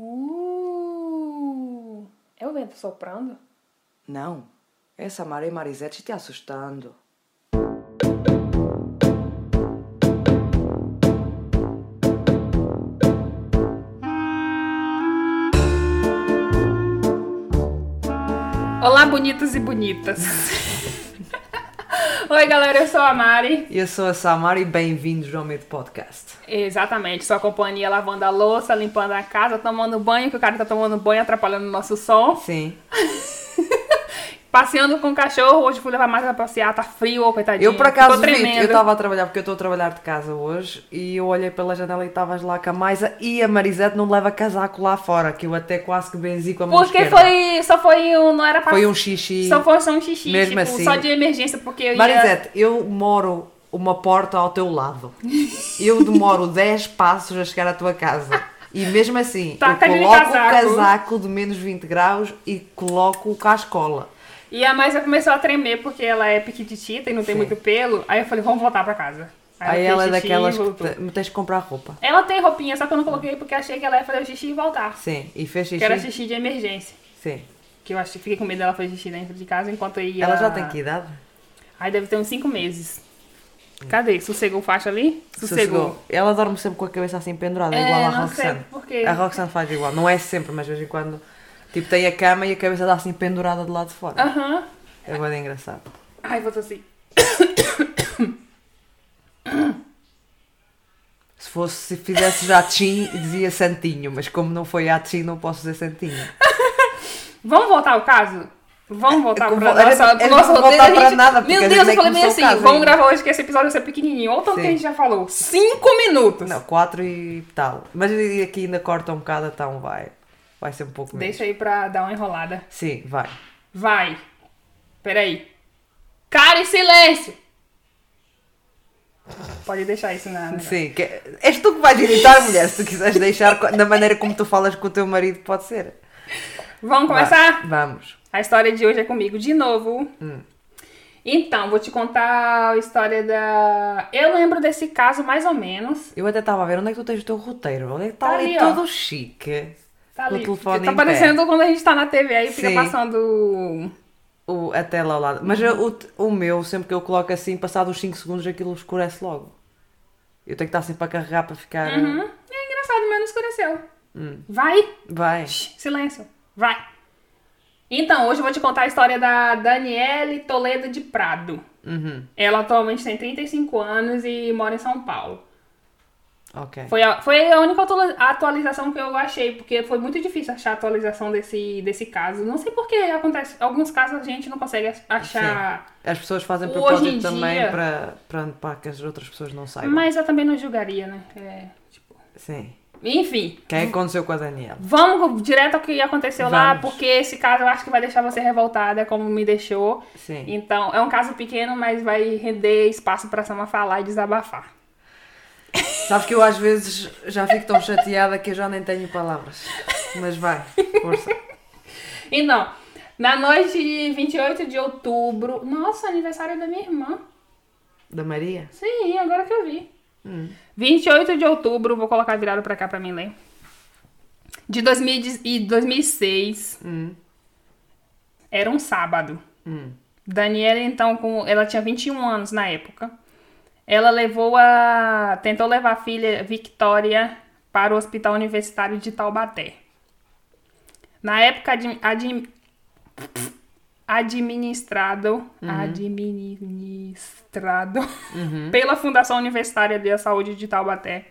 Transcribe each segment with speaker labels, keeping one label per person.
Speaker 1: Uh, é o vento soprando?
Speaker 2: Não, essa Maria Marisete te assustando.
Speaker 1: Olá, bonitos e bonitas. Oi, galera, eu sou a Mari.
Speaker 2: Eu sou a Samara e bem-vindos ao meu podcast.
Speaker 1: Exatamente, sua companhia lavando a louça, limpando a casa, tomando banho, que o cara tá tomando banho, atrapalhando o nosso som.
Speaker 2: Sim.
Speaker 1: Passeando com o cachorro, hoje fui levar mais pra passear, tá frio, ô, coitadinho.
Speaker 2: Eu por acaso vi, eu estava a trabalhar, porque eu estou a trabalhar de casa hoje, e eu olhei pela janela e estavas lá com a Maisa e a Marisete não leva casaco lá fora, que eu até quase que benzi com a mão
Speaker 1: Porque foi, só foi um, não era pra...
Speaker 2: Foi um xixi.
Speaker 1: Só foi só um xixi,
Speaker 2: Mesmo
Speaker 1: tipo,
Speaker 2: assim.
Speaker 1: só de emergência, porque eu ia...
Speaker 2: Marisete, eu moro uma porta ao teu lado. Eu demoro 10 passos a chegar à tua casa. E mesmo assim,
Speaker 1: Taca-lhe
Speaker 2: eu coloco o casaco de menos 20 graus e coloco o cascola.
Speaker 1: E a Maisa começou a tremer porque ela é piquititita e não tem
Speaker 2: Sim.
Speaker 1: muito pelo. Aí eu falei, vamos voltar pra casa.
Speaker 2: Aí
Speaker 1: fez
Speaker 2: ela é daquelas que tens de comprar roupa.
Speaker 1: Ela tem roupinha, só que eu não coloquei porque achei que ela ia fazer o xixi e voltar.
Speaker 2: Sim, e fez
Speaker 1: Que
Speaker 2: xixi.
Speaker 1: era xixi de emergência.
Speaker 2: Sim.
Speaker 1: Que eu acho que fiquei com medo dela fazer xixi dentro de casa enquanto eu ia.
Speaker 2: Ela já tem que idade?
Speaker 1: Aí deve ter uns 5 meses. Cadê? Sossegou o facho ali?
Speaker 2: Sossegou. Ela dorme sempre com a cabeça assim pendurada,
Speaker 1: É,
Speaker 2: igual a
Speaker 1: não sei.
Speaker 2: A Roxane faz igual. Não é sempre, mas de vez em quando. Tipo, tem a cama e a cabeça dá assim pendurada do lado de fora.
Speaker 1: Aham.
Speaker 2: É bem engraçado.
Speaker 1: Ai, vou tossir.
Speaker 2: Se fosse, se fizesse já Tchim, dizia Santinho, mas como não foi a Tchim, não posso dizer Santinho.
Speaker 1: Vamos voltar ao caso? Vamos voltar
Speaker 2: É eu vou-
Speaker 1: nossa,
Speaker 2: não voltar
Speaker 1: a gente-
Speaker 2: nada,
Speaker 1: Meu
Speaker 2: a
Speaker 1: Deus, eu falei bem assim, vamos
Speaker 2: ainda.
Speaker 1: gravar hoje que esse episódio vai ser pequenininho. Olha o tanto que a gente já falou. Cinco minutos.
Speaker 2: Não, 4 e tal. Mas aqui ainda corta um bocado, então vai. Vai ser um pouco menos.
Speaker 1: Deixa aí pra dar uma enrolada.
Speaker 2: Sim, vai.
Speaker 1: Vai. Peraí. Cara, e silêncio! Pode deixar isso na... na-
Speaker 2: Sim, que, és tu que vais editar, mulher, se tu quiseres deixar da maneira como tu falas com o teu marido, pode ser.
Speaker 1: Vamos começar?
Speaker 2: Vai, Vamos.
Speaker 1: A história de hoje é comigo de novo.
Speaker 2: Hum.
Speaker 1: Então, vou te contar a história da... Eu lembro desse caso mais ou menos.
Speaker 2: Eu até estava a ver onde é que tu tens o teu roteiro. Onde é que está
Speaker 1: Tá
Speaker 2: ali,
Speaker 1: ali,
Speaker 2: todo chique.
Speaker 1: Tá
Speaker 2: o telefone
Speaker 1: tá parecendo quando a gente tá na TV, aí fica
Speaker 2: Sim.
Speaker 1: passando...
Speaker 2: O, a tela ao lado. Mas o, o meu, sempre que eu coloco assim, passado os 5 segundos, aquilo escurece logo. Eu tenho que estar sempre a carregar para ficar.
Speaker 1: Uhum. É engraçado, mas não escureceu.
Speaker 2: Hum.
Speaker 1: Vai!
Speaker 2: Vai.
Speaker 1: Shh, silêncio. Vai. Então, hoje eu vou te contar a história da Daniele Toledo de Prado.
Speaker 2: Uhum.
Speaker 1: Ela atualmente tem 35 anos e mora em São Paulo. Foi a, foi a única atua- atualização que eu achei, porque foi muito difícil achar a atualização desse, desse caso. Não sei por que acontece. Alguns casos a gente não consegue achar.
Speaker 2: As pessoas fazem propósito também
Speaker 1: dia-
Speaker 2: para, para, para que as outras pessoas não saibam.
Speaker 1: Mas eu também não julgaria, né? É, tipo...
Speaker 2: Sim.
Speaker 1: Enfim,
Speaker 2: O que é que aconteceu com a Daniela?
Speaker 1: vamos direto ao que aconteceu lá,
Speaker 2: Vamos.
Speaker 1: porque esse caso eu acho que vai deixar você revoltada, como me deixou.
Speaker 2: Sim.
Speaker 1: Então, é um caso pequeno, mas vai render espaço pra Sama falar e desabafar.
Speaker 2: Sabes que eu às vezes já fico tão chateada que eu já nem tenho palavras. Mas vai, força.
Speaker 1: Então, na noite de 28 de outubro. Nossa, aniversário da minha irmã.
Speaker 2: Da Maria?
Speaker 1: Sim, agora que eu vi.
Speaker 2: Hum.
Speaker 1: 28 de outubro, vou colocar virado pra cá pra mim ler. De 2000 e 2006.
Speaker 2: Hum.
Speaker 1: Era um sábado.
Speaker 2: Hum.
Speaker 1: Daniela, então, com, ela tinha 21 anos na época. Ela levou a. tentou levar a filha Victoria para o Hospital Universitário de Taubaté. Na época, admi- admi- administrado. Administrado pela Fundação Universitária de Saúde de Taubaté.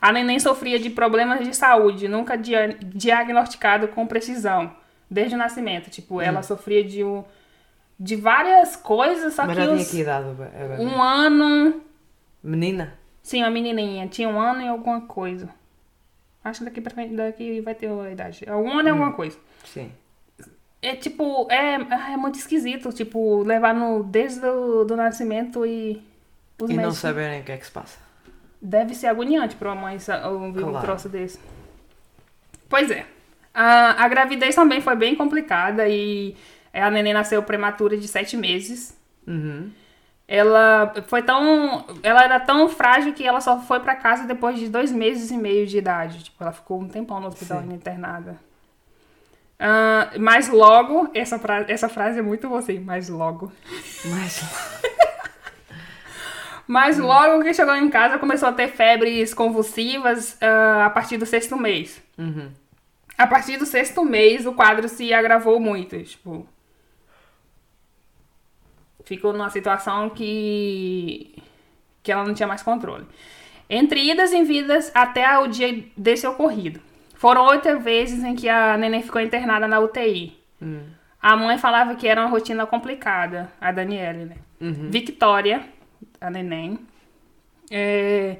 Speaker 1: A neném sofria de problemas de saúde, nunca dia- diagnosticado com precisão, desde o nascimento. Tipo, ela sofria de, um, de várias coisas, só
Speaker 2: Mas
Speaker 1: que
Speaker 2: já tinha
Speaker 1: os-
Speaker 2: que idade? a bebê?
Speaker 1: um ano.
Speaker 2: Menina?
Speaker 1: Sim, uma menininha. Tinha um ano e alguma coisa. Acho que daqui pra frente daqui vai ter a idade. É Um ano e alguma coisa.
Speaker 2: Sim.
Speaker 1: É tipo, é, é muito esquisito, tipo, levar no, desde o do nascimento e os
Speaker 2: E não
Speaker 1: médicos-
Speaker 2: saberem o que é que se passa.
Speaker 1: Deve ser agoniante pra uma mãe ouvir um
Speaker 2: Claro.
Speaker 1: troço desse. Pois é. A, a gravidez também foi bem complicada e a neném nasceu prematura de sete meses.
Speaker 2: Uhum.
Speaker 1: Ela foi tão. Ela era tão frágil que ela só foi pra casa depois de dois meses e meio de idade. Tipo, ela ficou um tempão no hospital
Speaker 2: Sim.
Speaker 1: internada. Ah, mas logo, essa, fra essa frase é muito você, mas logo.
Speaker 2: Mas.
Speaker 1: Mas logo que chegou em casa, começou a ter febres convulsivas ah, a partir do sexto mês.
Speaker 2: Uhum.
Speaker 1: A partir do sexto mês, o quadro se agravou muito. Tipo, ficou numa situação que, que ela não tinha mais controle. Entre idas e vindas até o dia desse ocorrido. Foram oito vezes em que a neném ficou internada na UTI.
Speaker 2: Hum.
Speaker 1: A mãe falava que era uma rotina complicada, a Daniele, né?
Speaker 2: Uhum.
Speaker 1: Victoria, a neném, é,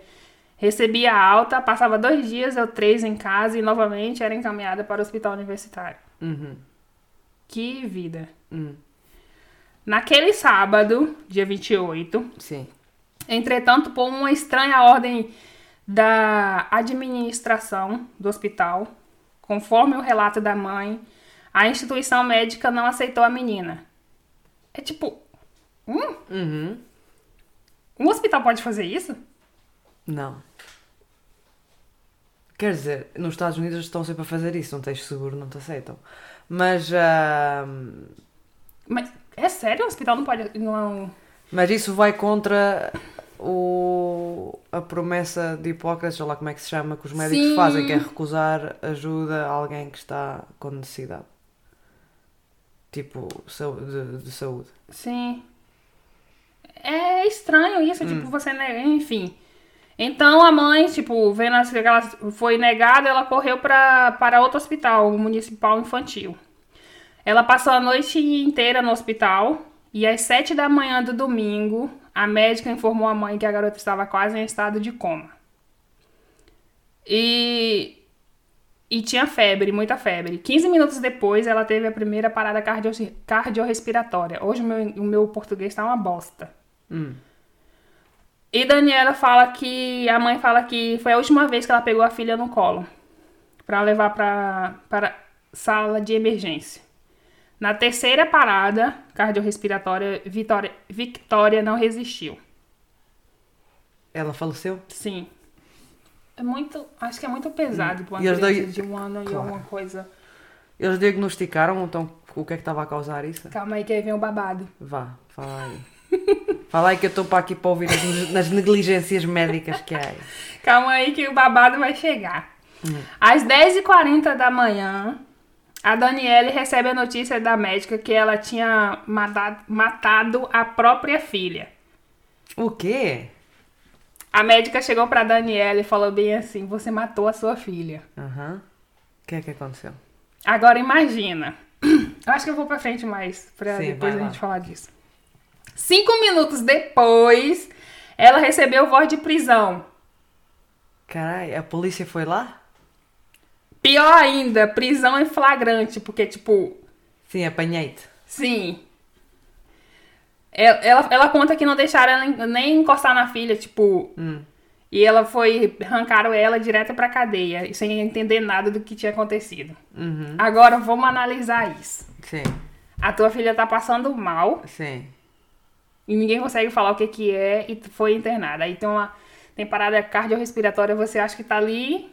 Speaker 1: recebia alta, passava dois dias ou três em casa e novamente era encaminhada para o hospital universitário.
Speaker 2: Uhum.
Speaker 1: Que vida.
Speaker 2: Hum.
Speaker 1: Naquele sábado, dia 28,
Speaker 2: Sim.
Speaker 1: entretanto, por uma estranha ordem da administração do hospital, conforme o relato da mãe, a instituição médica não aceitou a menina. É tipo, hum,
Speaker 2: Uhum.
Speaker 1: um hospital pode fazer isso?
Speaker 2: Não. Quer dizer, nos Estados Unidos estão sempre a fazer isso, não tens seguro, não te aceitam. Mas, ah,
Speaker 1: Mas é sério, o hospital não pode. Não...
Speaker 2: mas isso vai contra o, a promessa de Hipócrates, ou lá como é que se chama, que os médicos
Speaker 1: Sim.
Speaker 2: fazem, que é recusar ajuda a alguém que está com necessidade. Tipo, de, de saúde.
Speaker 1: Sim. É estranho isso, tipo, você. ne- Enfim. Então a mãe, tipo, vendo que ela foi negada, ela correu pra, para outro hospital, o municipal infantil. Ela passou a noite inteira no hospital e às sete da manhã do domingo, a médica informou a mãe que a garota estava quase em estado de coma. E e tinha febre, muita febre. 15 minutos depois, ela teve a primeira parada cardio cardiorrespiratória. Hoje o meu, o meu português tá uma bosta.
Speaker 2: Hum.
Speaker 1: E Daniela fala que. A mãe fala que foi a última vez que ela pegou a filha no colo. Pra levar pra, para sala de emergência. Na terceira parada cardiorrespiratória, Vitória, Victoria não resistiu.
Speaker 2: Ela faleceu?
Speaker 1: Sim. É muito. Acho que é muito pesado pra uma
Speaker 2: E
Speaker 1: de um ano e
Speaker 2: Claro.
Speaker 1: alguma coisa.
Speaker 2: Eles diagnosticaram então o que é que estava a causar isso?
Speaker 1: Calma aí que aí vem o babado.
Speaker 2: Vá, fala aí. fala aí que eu estou para aqui para ouvir as, nas negligências médicas que há.
Speaker 1: Calma aí que o babado vai chegar. Às 10h40 da manhã, a Daniele recebe a notícia da médica que ela tinha matado, matado a própria filha.
Speaker 2: O quê?
Speaker 1: A médica chegou pra Daniele e falou bem assim: Você matou a sua filha.
Speaker 2: Aham. O que é que aconteceu?
Speaker 1: Agora imagina. Eu acho que eu vou pra frente mais, pra
Speaker 2: Sim,
Speaker 1: depois a
Speaker 2: lá.
Speaker 1: gente falar disso. Cinco minutos depois, ela recebeu voz de prisão.
Speaker 2: Caralho, a polícia foi lá?
Speaker 1: Pior ainda, prisão em flagrante, porque, tipo,
Speaker 2: Sim, apanhei-te.
Speaker 1: sim. Ela, ela, ela conta que não deixaram ela nem encostar na filha, tipo.
Speaker 2: Hum.
Speaker 1: E ela foi. arrancaram ela direto pra cadeia, sem entender nada do que tinha acontecido.
Speaker 2: Uhum.
Speaker 1: Agora vamos analisar isso.
Speaker 2: Sim,
Speaker 1: A tua filha tá passando mal
Speaker 2: sim.
Speaker 1: e ninguém consegue falar o que que é e foi internada. Aí tem uma. Tem parada cardiorrespiratória, você acha que tá ali.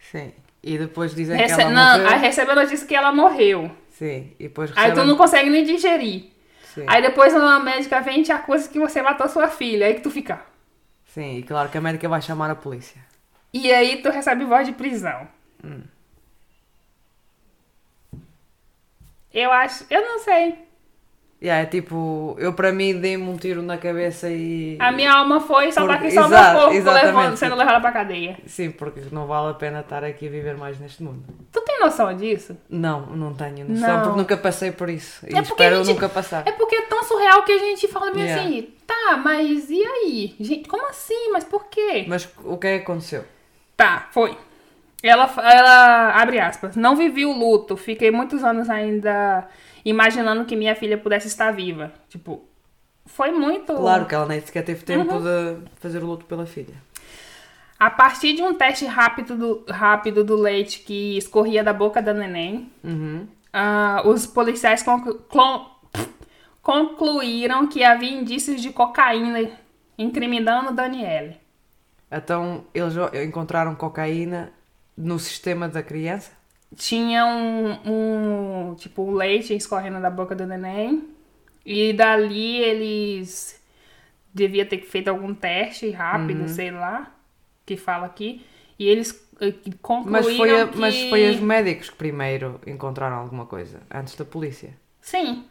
Speaker 2: Sim. E depois dizem
Speaker 1: Rece-
Speaker 2: que ela
Speaker 1: não,
Speaker 2: morreu.
Speaker 1: aí recebe a notícia que ela morreu.
Speaker 2: Sim, e depois
Speaker 1: Aí tu não consegue nem digerir.
Speaker 2: Sim.
Speaker 1: Aí depois uma médica vem e te acusa que você matou sua filha. Aí que tu fica.
Speaker 2: Sim, e claro que a médica vai chamar a polícia.
Speaker 1: E aí tu recebe voz de prisão.
Speaker 2: Hum.
Speaker 1: Eu acho. Eu não sei.
Speaker 2: Yeah, é tipo, eu para mim dei-me um tiro na cabeça e.
Speaker 1: A minha alma foi só tá
Speaker 2: Porque-
Speaker 1: aqui só
Speaker 2: exato,
Speaker 1: meu corpo levando, sendo levada pra cadeia.
Speaker 2: Sim, porque não vale a pena estar aqui a viver mais neste mundo.
Speaker 1: Tu tem noção disso?
Speaker 2: Não, não tenho noção,
Speaker 1: Não.
Speaker 2: porque nunca passei por isso. E
Speaker 1: É porque
Speaker 2: espero
Speaker 1: a gente-
Speaker 2: nunca passar.
Speaker 1: É porque é tão surreal que a gente fala bem
Speaker 2: Yeah.
Speaker 1: assim, tá, mas e aí? Gente, como assim? Mas por quê?
Speaker 2: Mas o que é que aconteceu?
Speaker 1: Tá, foi. Ela, ela, abre aspas, não vivi o luto, fiquei muitos anos ainda imaginando que minha filha pudesse estar viva. Tipo, foi muito...
Speaker 2: Claro que ela nem sequer teve tempo
Speaker 1: Uhum.
Speaker 2: de fazer o luto pela filha.
Speaker 1: A partir de um teste rápido do, rápido do leite que escorria da boca da neném,
Speaker 2: Uhum.
Speaker 1: ah, os policiais conclu- concluíram que havia indícios de cocaína incriminando Daniele.
Speaker 2: Então eles encontraram cocaína no sistema da criança?
Speaker 1: Tinha um, um tipo um leite escorrendo da boca do neném e dali eles devia ter feito algum teste rápido,
Speaker 2: Uhum.
Speaker 1: sei lá, que fala aqui, e eles eh, concluíram
Speaker 2: Mas foi, a-
Speaker 1: que...
Speaker 2: mas foi os médicos que primeiro encontraram alguma coisa, antes da polícia.
Speaker 1: Sim,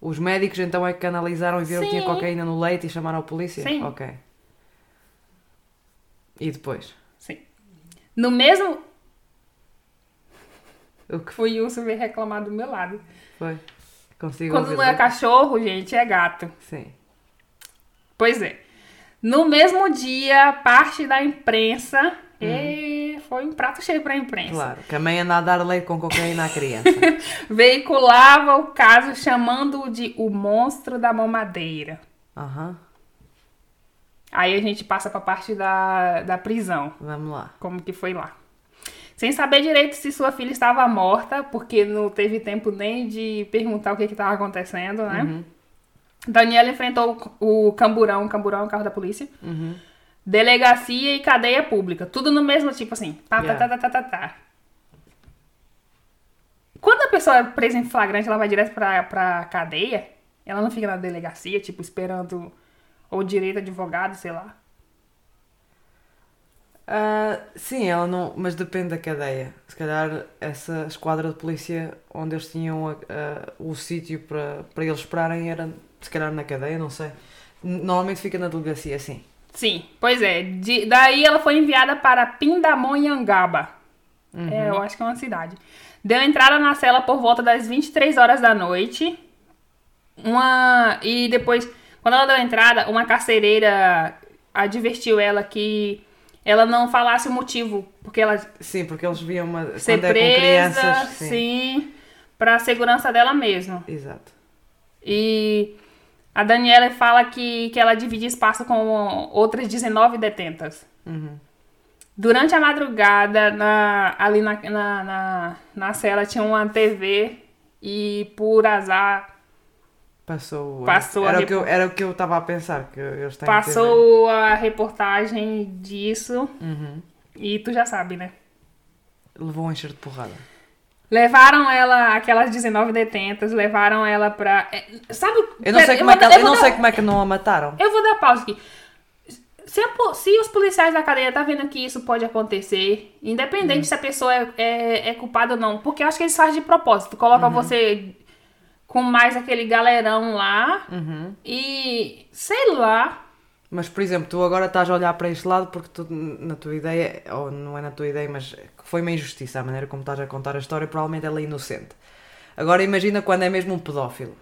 Speaker 2: Os médicos então é que analisaram e viram que tinha
Speaker 1: Sim.
Speaker 2: cocaína no leite e chamaram a polícia?
Speaker 1: Sim.
Speaker 2: Ok. E depois?
Speaker 1: sim. No mesmo...
Speaker 2: O que
Speaker 1: O Wilson veio reclamar do meu lado.
Speaker 2: foi? Consigo
Speaker 1: Quando não é cachorro, gente, é gato.
Speaker 2: Sim.
Speaker 1: Pois é. No mesmo dia, parte da imprensa.
Speaker 2: Uhum.
Speaker 1: E foi um prato cheio pra imprensa.
Speaker 2: Claro, que a mãe anda a dar leite com cocaína à criança.
Speaker 1: Veiculava o caso chamando-o de o monstro da mamadeira.
Speaker 2: Aham,
Speaker 1: Aí a gente passa pra parte da, da prisão.
Speaker 2: vamos lá.
Speaker 1: Como que foi lá. Sem saber direito se sua filha estava morta, porque não teve tempo nem de perguntar o que estava acontecendo, né?
Speaker 2: Uhum.
Speaker 1: Daniela enfrentou o camburão, o camburão é o carro da polícia.
Speaker 2: Uhum.
Speaker 1: Delegacia e cadeia pública. Tudo no mesmo tipo assim. Tá, tá,
Speaker 2: Yeah.
Speaker 1: tá, tá, tá, tá, tá. Quando a pessoa é presa em flagrante, ela vai direto pra, pra cadeia. Ela não fica na delegacia, tipo, esperando ou direito advogado, sei lá.
Speaker 2: Ah, sim, ela não. Mas depende da cadeia. Se calhar essa esquadra de polícia onde eles tinham a- a- o sítio para, para eles esperarem era se calhar na cadeia, não sei. Normalmente fica na delegacia, sim.
Speaker 1: Sim, pois é. De- daí ela foi enviada para Pindamonhangaba. É, eu acho que é uma cidade. Deu entrada na cela por volta das 23 horas da noite. Uma e depois, quando ela deu entrada, uma carcereira advertiu ela que ela não falasse o motivo, porque ela
Speaker 2: Sim, porque eles viam uma.
Speaker 1: ser
Speaker 2: quando é com
Speaker 1: presa,
Speaker 2: crianças.
Speaker 1: sim, para a segurança dela mesma.
Speaker 2: Exato.
Speaker 1: E a Daniela fala que, que ela divide espaço com outras 19 detentas.
Speaker 2: Uhum.
Speaker 1: Durante a madrugada, na- ali na, na, na, na cela tinha uma TV e por azar
Speaker 2: Passou.
Speaker 1: Passou a
Speaker 2: era, o
Speaker 1: rep-
Speaker 2: que eu, era o que eu estava a pensar. Que eles têm
Speaker 1: passou a reportagem disso.
Speaker 2: Uhum.
Speaker 1: e tu já sabe, né?
Speaker 2: Levou um encher de porrada.
Speaker 1: Levaram ela, aquelas 19 detentas, levaram ela pra. é, Sabe?
Speaker 2: Eu não, sei como, é que,
Speaker 1: dar-
Speaker 2: eu não
Speaker 1: dar-
Speaker 2: sei como é que não a mataram.
Speaker 1: Eu vou dar pausa aqui. Se, a se os policiais da cadeia tá vendo que isso pode acontecer, independente se a pessoa é, é, é culpada ou não, porque eu acho que eles fazem de propósito. Coloca você com mais aquele galerão lá
Speaker 2: Uhum.
Speaker 1: e sei lá.
Speaker 2: Mas, por exemplo, tu agora estás a olhar para este lado porque tu, na tua ideia, ou não é na tua ideia, mas foi uma injustiça a maneira como estás a contar a história, provavelmente ela é inocente. Agora imagina quando é mesmo um pedófilo,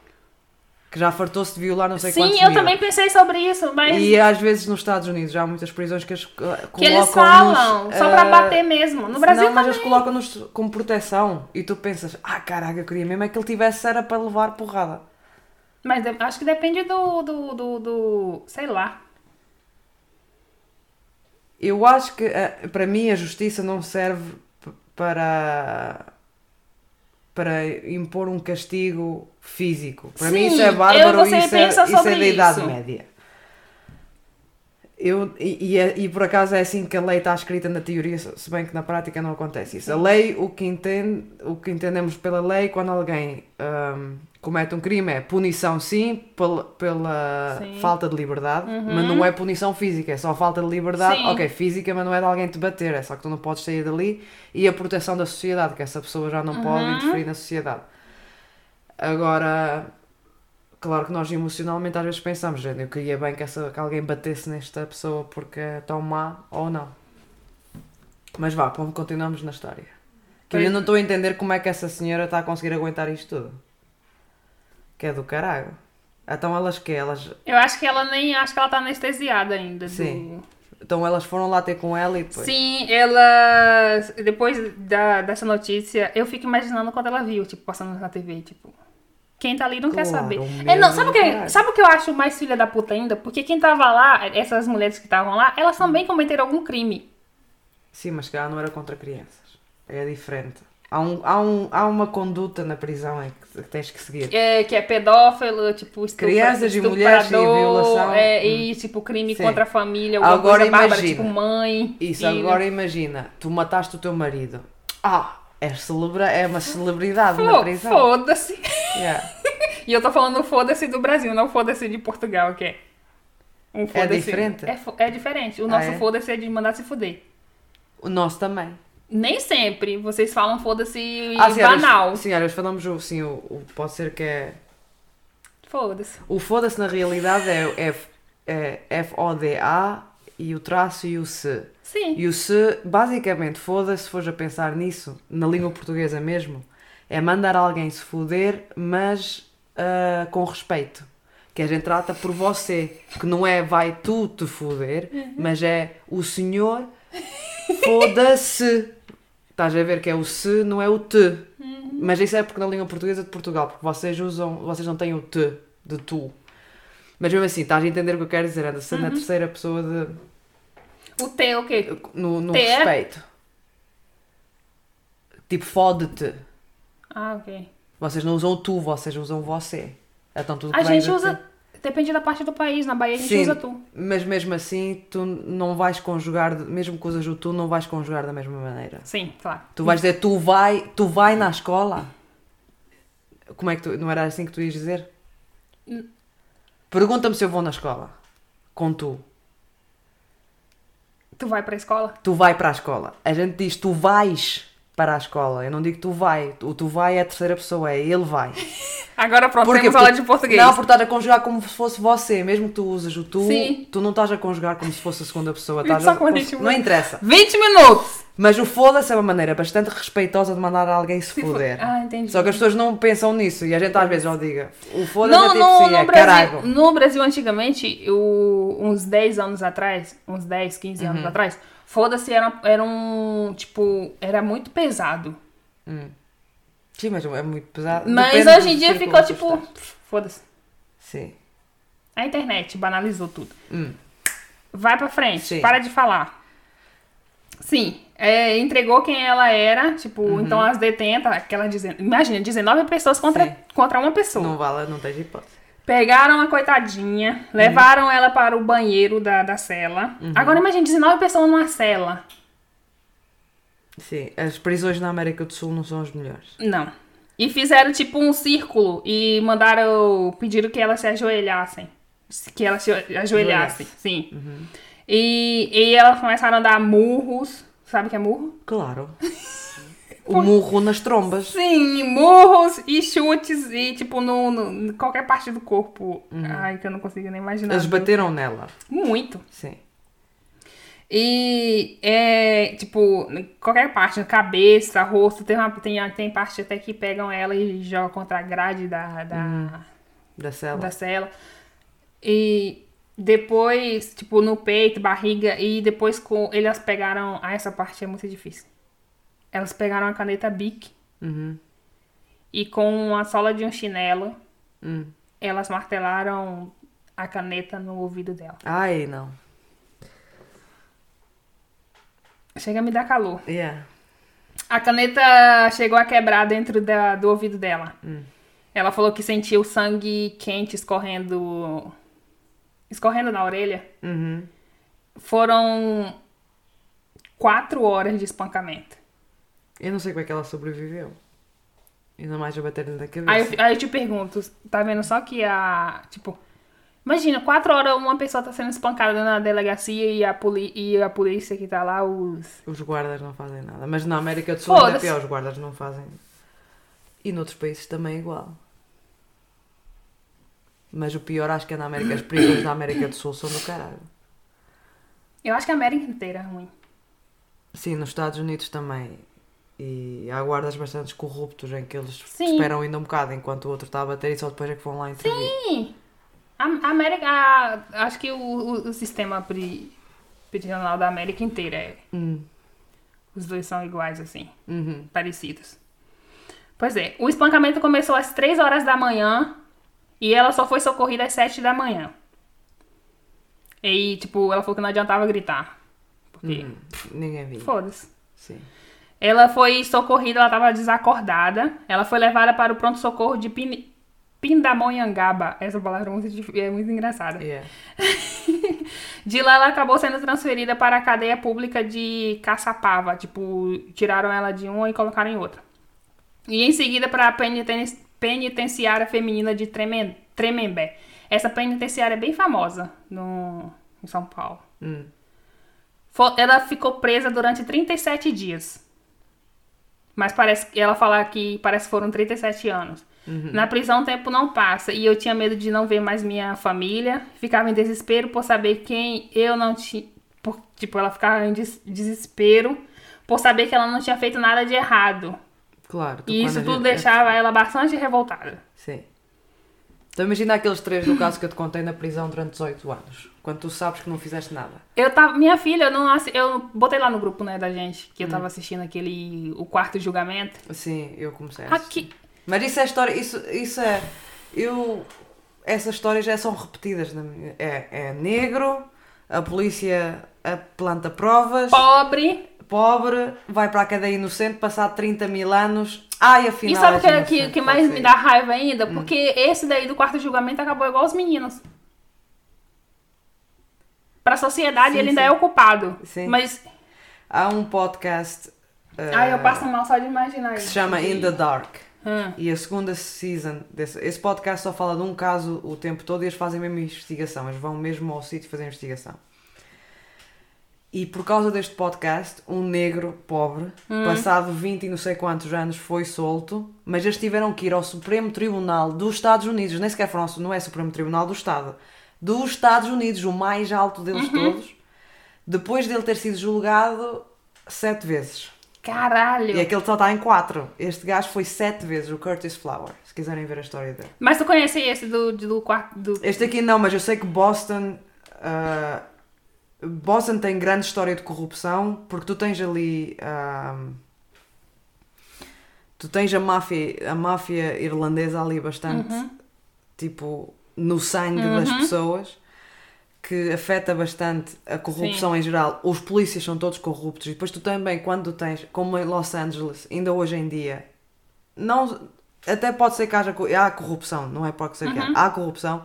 Speaker 2: que já fartou-se de violar não sei
Speaker 1: Sim,
Speaker 2: quantos
Speaker 1: eu
Speaker 2: mil.
Speaker 1: também pensei sobre isso, mas
Speaker 2: E às vezes nos Estados Unidos já há muitas prisões que eles uh,
Speaker 1: que eles falam só pra
Speaker 2: uh,
Speaker 1: bater mesmo. No Brasil
Speaker 2: não, mas
Speaker 1: também.
Speaker 2: eles colocam-nos como proteção e tu pensas, ah caraca, eu queria mesmo é que ele tivesse era para levar porrada.
Speaker 1: Mas acho que depende do, do, do, do- sei lá.
Speaker 2: Eu acho que eh, para mim a justiça não serve para para impor um castigo físico. Para mim
Speaker 1: Sim,
Speaker 2: isso é bárbaro e isso, é, isso é da Idade
Speaker 1: isso.
Speaker 2: Média. Eu, e, e, é- e por acaso é assim que a lei está escrita na teoria, se bem que na prática não acontece isso. A lei, o que, entende, o que entendemos pela lei, quando alguém hum, comete um crime, é punição sim, pela, pela
Speaker 1: Sim.
Speaker 2: falta de liberdade,
Speaker 1: Uhum.
Speaker 2: mas não é punição física, é só falta de liberdade.
Speaker 1: Sim.
Speaker 2: Ok, física, mas não é de alguém te bater, é só que tu não podes sair dali. E a proteção da sociedade, que essa pessoa já não pode
Speaker 1: Uhum.
Speaker 2: interferir na sociedade. Agora, claro que nós emocionalmente às vezes pensamos, gente, eu queria bem que, essa, que alguém batesse nesta pessoa porque é tão má ou não. Mas vá, continuamos na história. Que eu não estou a entender como é que essa senhora está a conseguir aguentar isto tudo. Que é do caralho. Então elas que Elas.
Speaker 1: Eu acho que ela nem. Acho que ela tá anestesiada ainda. do-
Speaker 2: Sim. Então elas foram lá ter com ela e depois.
Speaker 1: Sim, ela. Depois da, dessa notícia, eu fico imaginando quando ela viu, tipo, passando na TV, tipo. Quem tá ali não quer
Speaker 2: Claro,
Speaker 1: saber.
Speaker 2: um
Speaker 1: É, não, sabe o,
Speaker 2: do
Speaker 1: que, sabe o que eu acho mais filha da puta ainda? Porque quem tava lá, essas mulheres que estavam lá, elas também cometeram algum crime.
Speaker 2: Sim, mas que ela não era contra crianças. É diferente. Há, um, há, um, há uma conduta na prisão em que, tens que seguir.
Speaker 1: É, que é pedófilo, tipo, estupra,
Speaker 2: Crianças e mulheres e violação.
Speaker 1: É,
Speaker 2: Hum.
Speaker 1: E, tipo, crime
Speaker 2: Sim.
Speaker 1: contra a família. Alguma
Speaker 2: Agora
Speaker 1: coisa bárbara,
Speaker 2: imagina.
Speaker 1: tipo, mãe.
Speaker 2: Isso,
Speaker 1: filho.
Speaker 2: agora imagina, tu mataste o teu marido. Ah, é, celebra é uma celebridade na prisão.
Speaker 1: Foda-se.
Speaker 2: Yeah.
Speaker 1: E eu tô falando foda-se do Brasil, não foda-se de Portugal, que é. Um foda-se-
Speaker 2: diferente?
Speaker 1: É, é diferente. O
Speaker 2: Ah,
Speaker 1: nosso
Speaker 2: é?
Speaker 1: foda-se é de mandar se fuder.
Speaker 2: O nosso também.
Speaker 1: Nem sempre vocês falam foda-se
Speaker 2: Ah,
Speaker 1: banal.
Speaker 2: senhoras, falamos o, sim, o, o- pode ser que é...
Speaker 1: Foda-se.
Speaker 2: O foda-se na realidade é, é, é F-O-D-A e o traço e o se.
Speaker 1: Sim.
Speaker 2: E o se, basicamente, foda-se, se fores a pensar nisso, na língua portuguesa mesmo, é mandar alguém se foder, mas ah, com respeito. Que a gente trata por você. Que não é vai tu te foder, mas é o senhor foda-se. Estás a ver que é o se, não é o te. Mas isso é porque na língua portuguesa de Portugal, porque vocês usam, vocês não têm o te de tu. Mas mesmo assim, estás a entender o que eu quero dizer? Anda sendo na terceira pessoa de,
Speaker 1: O T é o quê?
Speaker 2: no, no
Speaker 1: Te é?
Speaker 2: respeito. Tipo, fode-te.
Speaker 1: Ah, ok.
Speaker 2: Vocês não usam o tu, vocês usam você. Então tudo que
Speaker 1: A gente usa. Depende da parte do país. Na Bahia a gente
Speaker 2: Sim,
Speaker 1: usa tu.
Speaker 2: mas mesmo assim, tu não vais conjugar, mesmo que usas o tu, não vais conjugar da mesma maneira.
Speaker 1: Sim, claro.
Speaker 2: Tu vais dizer, tu vai, tu vai na escola? Como é que tu, não era assim que tu ias dizer? Pergunta-me se eu vou na escola. Com tu.
Speaker 1: Tu vai pra escola?
Speaker 2: Tu vai para a escola. A gente diz, tu vais para a escola. Eu não digo tu vai. O tu vai é a terceira pessoa, é ele vai.
Speaker 1: Agora pronto,
Speaker 2: Porquê?
Speaker 1: temos
Speaker 2: Porque-
Speaker 1: de português.
Speaker 2: Não, porque estás a conjugar como se fosse você. Mesmo que tu usas o tu,
Speaker 1: Sim.
Speaker 2: tu não estás a conjugar como se fosse a segunda pessoa. Estás a,
Speaker 1: gente
Speaker 2: não interessa.
Speaker 1: 20 minutos!
Speaker 2: Mas o foda-se é uma maneira bastante respeitosa de mandar alguém se
Speaker 1: Se fo-
Speaker 2: foder.
Speaker 1: Ah, entendi.
Speaker 2: Só que as pessoas não pensam nisso e a gente às vezes ó diga. O foda-se
Speaker 1: Não,
Speaker 2: é tipo
Speaker 1: no,
Speaker 2: sim,
Speaker 1: no,
Speaker 2: é
Speaker 1: Brasil,
Speaker 2: caralho.
Speaker 1: no Brasil, antigamente, eu, uns 10 anos atrás, uns 10, 15 anos
Speaker 2: Uhum.
Speaker 1: atrás, foda-se era, era um, tipo, era muito pesado.
Speaker 2: Sim, mas é muito pesado.
Speaker 1: Mas
Speaker 2: Depende
Speaker 1: hoje em dia ficou tipo, foda-se.
Speaker 2: Sim.
Speaker 1: A internet banalizou tudo.
Speaker 2: Hum.
Speaker 1: Vai pra frente,
Speaker 2: Sim.
Speaker 1: para de falar. Sim, é, entregou quem ela era, tipo,
Speaker 2: Uhum.
Speaker 1: então as detenta, aquela dizendo, imagina, 19 pessoas contra,
Speaker 2: Sim.
Speaker 1: contra uma pessoa.
Speaker 2: Não vale, não tens hipótese.
Speaker 1: Pegaram a coitadinha, levaram ela para o banheiro da, da cela.
Speaker 2: Uhum.
Speaker 1: Agora imagina, 19 pessoas numa cela.
Speaker 2: Sim, as prisões na América do Sul não são as melhores.
Speaker 1: Não. E fizeram tipo um círculo e mandaram, pediram que elas se ajoelhassem. Que elas se ajoelhassem, sim. E, e elas começaram a dar murros. Sabe o que é murro?
Speaker 2: Claro. o murro nas trombas.
Speaker 1: Sim, murros e chutes e tipo no, no- qualquer parte do corpo. Ai, que eu não consigo nem imaginar.
Speaker 2: Eles bateram nela.
Speaker 1: Muito.
Speaker 2: Sim.
Speaker 1: E é tipo, qualquer parte, cabeça, rosto, tem, uma, tem, tem parte até que pegam ela e jogam contra a grade da, da,
Speaker 2: Da cela.
Speaker 1: da cela. E depois, tipo, no peito, barriga, e depois com. Elas pegaram. Ah, essa parte é muito difícil. Elas pegaram a caneta Bic
Speaker 2: Uhum.
Speaker 1: e com a sola de um chinelo,
Speaker 2: Hum.
Speaker 1: elas martelaram a caneta no ouvido dela.
Speaker 2: Ai, não.
Speaker 1: Chega a me dar calor.
Speaker 2: Yeah.
Speaker 1: A caneta chegou a quebrar dentro da- do ouvido dela. Ela falou que sentia o sangue quente escorrendo. escorrendo na orelha.
Speaker 2: Uhum.
Speaker 1: Foram quatro horas de espancamento.
Speaker 2: Eu não sei como é que ela sobreviveu. Ainda mais a bater na cabeça.
Speaker 1: Aí eu, aí eu te pergunto, tá vendo só que a. Tipo, imagina, quatro horas uma pessoa tá sendo espancada na delegacia e a, poli e a polícia que tá lá, os.
Speaker 2: Os guardas não fazem nada. Mas na América do Sul ainda é pior, os guardas não fazem. E noutros países também é igual. Mas o pior acho que é na América. As prisões da América do Sul são do caralho.
Speaker 1: Eu acho que a América inteira é ruim.
Speaker 2: Sim, nos Estados Unidos também. E há guardas bastante corruptos em que eles
Speaker 1: Sim.
Speaker 2: esperam ainda um bocado enquanto o outro está a bater e só depois é que vão lá intervir.
Speaker 1: Sim! A, América. a- acho que o, o, o sistema pri, prisional da América inteira é.
Speaker 2: Hum.
Speaker 1: Os dois são iguais, assim.
Speaker 2: Uhum.
Speaker 1: parecidos. Pois é, o espancamento começou às 3 horas da manhã e ela só foi socorrida às 7 da manhã. E tipo, ela falou que não adiantava gritar. Porque,
Speaker 2: Uhum. Ninguém viu.
Speaker 1: foda-se.
Speaker 2: Sim.
Speaker 1: Ela foi socorrida, ela estava desacordada. Ela foi levada para o pronto-socorro de Pin... Pindamonhangaba. Essa palavra é muito, é muito engraçada.
Speaker 2: Yeah.
Speaker 1: De lá, ela acabou sendo transferida para a cadeia pública de Caçapava. Tipo, tiraram ela de uma e colocaram em outra. E em seguida para a peniten- penitenciária feminina de Tremen- Tremembé. Essa penitenciária é bem famosa no... em São Paulo.
Speaker 2: Hum.
Speaker 1: Ela ficou presa durante 37 dias. Mas parece que ela fala que parece que foram 37 anos. Na prisão o tempo não passa e eu tinha medo de não ver mais minha família. Ficava em desespero por saber quem eu não tinha. por- Tipo, ela ficava em des- desespero por saber que ela não tinha feito nada de errado.
Speaker 2: Claro.
Speaker 1: E isso tudo
Speaker 2: gente-
Speaker 1: deixava ela bastante revoltada.
Speaker 2: Sim. Então imagina aqueles três do caso que eu te contei na prisão durante 18 anos. Quando tu sabes que não fizeste nada.
Speaker 1: Eu tava, minha filha, eu não eu botei lá no grupo, né, da gente, que eu
Speaker 2: Hum.
Speaker 1: tava assistindo aquele o quarto julgamento.
Speaker 2: Sim, eu comecei a.
Speaker 1: Aqui,
Speaker 2: Mas isso é história, isso, isso é. Eu. Essas histórias já são repetidas. Na minha, é, é negro, a polícia a planta provas,
Speaker 1: pobre,
Speaker 2: pobre, vai para a cadeia inocente, passado 30 mil anos. Ai, afinal.
Speaker 1: E sabe o que,
Speaker 2: és
Speaker 1: que, que mais me dá raiva ainda?
Speaker 2: Hum.
Speaker 1: Porque esse daí do quarto julgamento acabou igual os meninos. Pra sociedade
Speaker 2: Sim,
Speaker 1: ele ainda
Speaker 2: sim.
Speaker 1: é o culpado.
Speaker 2: Sim.
Speaker 1: Mas.
Speaker 2: Há um podcast. eh,
Speaker 1: Ai, eu passo mal só de imaginar
Speaker 2: que
Speaker 1: isso.
Speaker 2: se chama In the Dark.
Speaker 1: Hum.
Speaker 2: E a segunda season desse esse podcast só fala de um caso o tempo todo e eles fazem mesmo investigação, eles vão mesmo ao sítio fazer investigação. E por causa deste podcast, um negro pobre, passado 20 e não sei quantos anos, foi solto, mas eles tiveram que ir ao Supremo Tribunal dos Estados Unidos, nem sequer foram, não é Supremo Tribunal do Estado, dos Estados Unidos, o mais alto deles todos, depois dele ter sido julgado sete vezes.
Speaker 1: Caralho.
Speaker 2: E aquele só está em quatro. Este gajo foi sete vezes, o Curtis Flower, se quiserem ver a história dele.
Speaker 1: Mas tu conhece esse do, do quarto. Do...
Speaker 2: Este aqui não, mas eu sei que Boston. ah, Boston tem grande história de corrupção porque tu tens ali. ah, tu tens a máfia, a máfia irlandesa ali bastante tipo no sangue das pessoas que afeta bastante a corrupção em geral. Os polícias são todos corruptos e depois tu também, quando tens, como em Los Angeles, ainda hoje em dia, não, até pode ser que haja há corrupção, não é pode ser que há, há corrupção.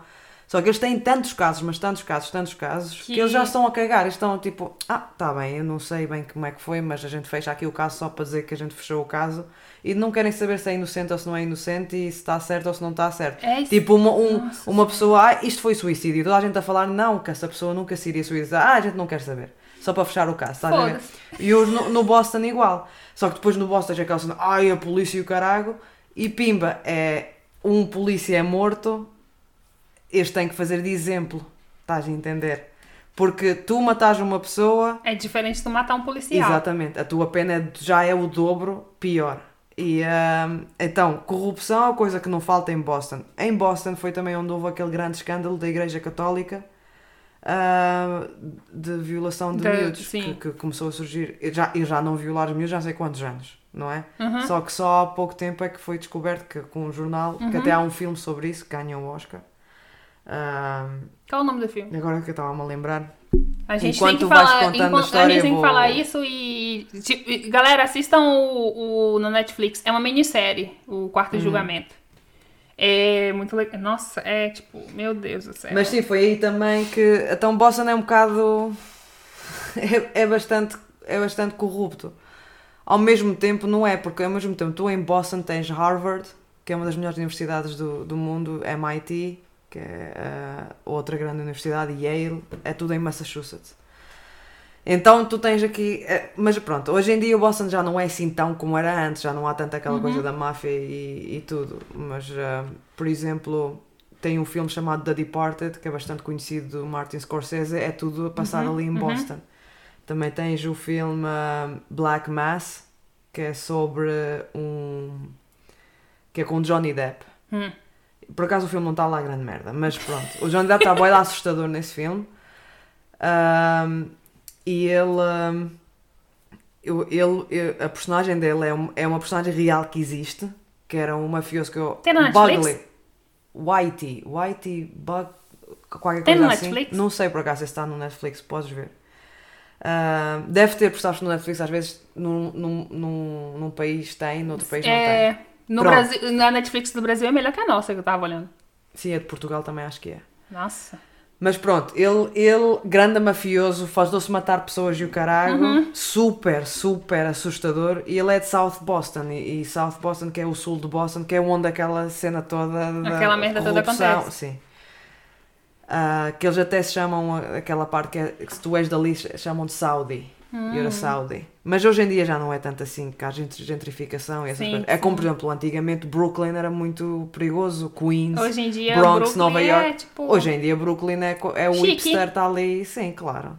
Speaker 2: Só que eles têm tantos casos, mas tantos casos, tantos casos, que,
Speaker 1: Que-
Speaker 2: eles já estão a cagar. Eles estão tipo, ah, tá bem, eu não sei bem como é que foi, mas a gente fecha aqui o caso só para dizer que a gente fechou o caso. E não querem saber se é inocente ou se não é inocente e se está certo ou se não está certo.
Speaker 1: É isso.
Speaker 2: Tipo, uma, um- uma pessoa, ah, isto foi suicídio. Toda a gente a falar, não, que essa pessoa nunca se iria suicidar. Ah, a gente não quer saber. Só para fechar o caso, estás a ver? E hoje no, no Boston igual. Só que depois no Boston tens aquela cena, ai, a polícia e o carago. E pimba, é um polícia é morto, este tem que fazer de exemplo. Estás a entender? Porque tu matas uma pessoa,
Speaker 1: É diferente de tu matar um policial.
Speaker 2: Exatamente, a tua pena já é o dobro pior. E ahm, então, corrupção é uma coisa que não falta em Boston. Em Boston foi também onde houve aquele grande escândalo da Igreja Católica ah, de violação de
Speaker 1: Da-
Speaker 2: miúdos que, que começou a surgir. Eu já, eu já não violar os miúdos já sei quantos anos, não é?
Speaker 1: Uhum.
Speaker 2: Só que só há pouco tempo é que foi descoberto que com um jornal, que
Speaker 1: Uhum.
Speaker 2: até há um filme sobre isso, que ganhou o Oscar. Ahm,
Speaker 1: Qual é o nome do filme?
Speaker 2: agora que eu estava-me a lembrar.
Speaker 1: A gente
Speaker 2: Enquanto
Speaker 1: tem que falar,
Speaker 2: contando a
Speaker 1: enquanto-
Speaker 2: história,
Speaker 1: a gente tem que falar isso e, tipo, galera, assistam o, o no Netflix. É uma minissérie, o Quarto
Speaker 2: Uhum.
Speaker 1: Julgamento. É muito legal. Nossa, é tipo, meu Deus do céu.
Speaker 2: Mas sim, foi aí também que. Então Boston é um bocado. É, é bastante, é bastante corrupto. Ao mesmo tempo, não é, porque ao mesmo tempo tu em Boston tens Harvard, que é uma das melhores universidades do, do mundo, MIT, que é a outra grande universidade, Yale, é tudo em Massachusetts. Então tu tens aqui. é, mas pronto, hoje em dia o Boston já não é assim tão como era antes, já não há tanta aquela coisa da máfia e, e tudo. Mas, ah, por exemplo, tem um filme chamado The Departed, que é bastante conhecido do Martin Scorsese, é tudo a passar ali em Boston. Também tens o filme ah, Black Mass, que é sobre um. que é com Johnny Depp. Por acaso o filme não está lá grande merda, mas pronto. O Johnny Depp está bem assustador nesse filme. Ahm, e ele, eu- ele, A personagem dele é, um- é uma personagem real que existe, que era um mafioso que eu.
Speaker 1: Tem na Netflix?
Speaker 2: Bugley. Whitey. Whitey Bug. Qualquer
Speaker 1: Tem
Speaker 2: coisa
Speaker 1: no
Speaker 2: assim.
Speaker 1: Netflix?
Speaker 2: Não sei por acaso se está no Netflix, podes ver. Ah, deve ter, porque sabes no Netflix às vezes num, num, num, num país tem, no outro país não tem.
Speaker 1: No
Speaker 2: Pronto.
Speaker 1: Brasil, na Netflix do Brasil é melhor que a nossa que eu tava olhando.
Speaker 2: Sim, é de Portugal também acho que é.
Speaker 1: Nossa.
Speaker 2: Mas pronto, ele, ele grande mafioso, faz-se matar pessoas e o caralho,
Speaker 1: Uhum.
Speaker 2: super, super assustador. E ele é de South Boston, e, e South Boston, que é o sul de Boston, que é onde aquela cena toda da
Speaker 1: Aquela merda toda acontece.
Speaker 2: Sim. Ah, que eles até se chamam a- aquela parte que, é, que se tu és dali, chamam de Saudi.
Speaker 1: Hum.
Speaker 2: You're a Saudi. Mas hoje em dia já não é tanto assim, que há gent- gentrificação e essas
Speaker 1: Sim,
Speaker 2: coisas. É como, por exemplo, antigamente Brooklyn era muito perigoso, Queens.
Speaker 1: Hoje em dia,
Speaker 2: Bronx,
Speaker 1: Brooklyn
Speaker 2: Nova
Speaker 1: é,
Speaker 2: York.
Speaker 1: tipo...
Speaker 2: Hoje em dia Brooklyn é, é o
Speaker 1: Chique.
Speaker 2: hipster, está ali, sim, claro.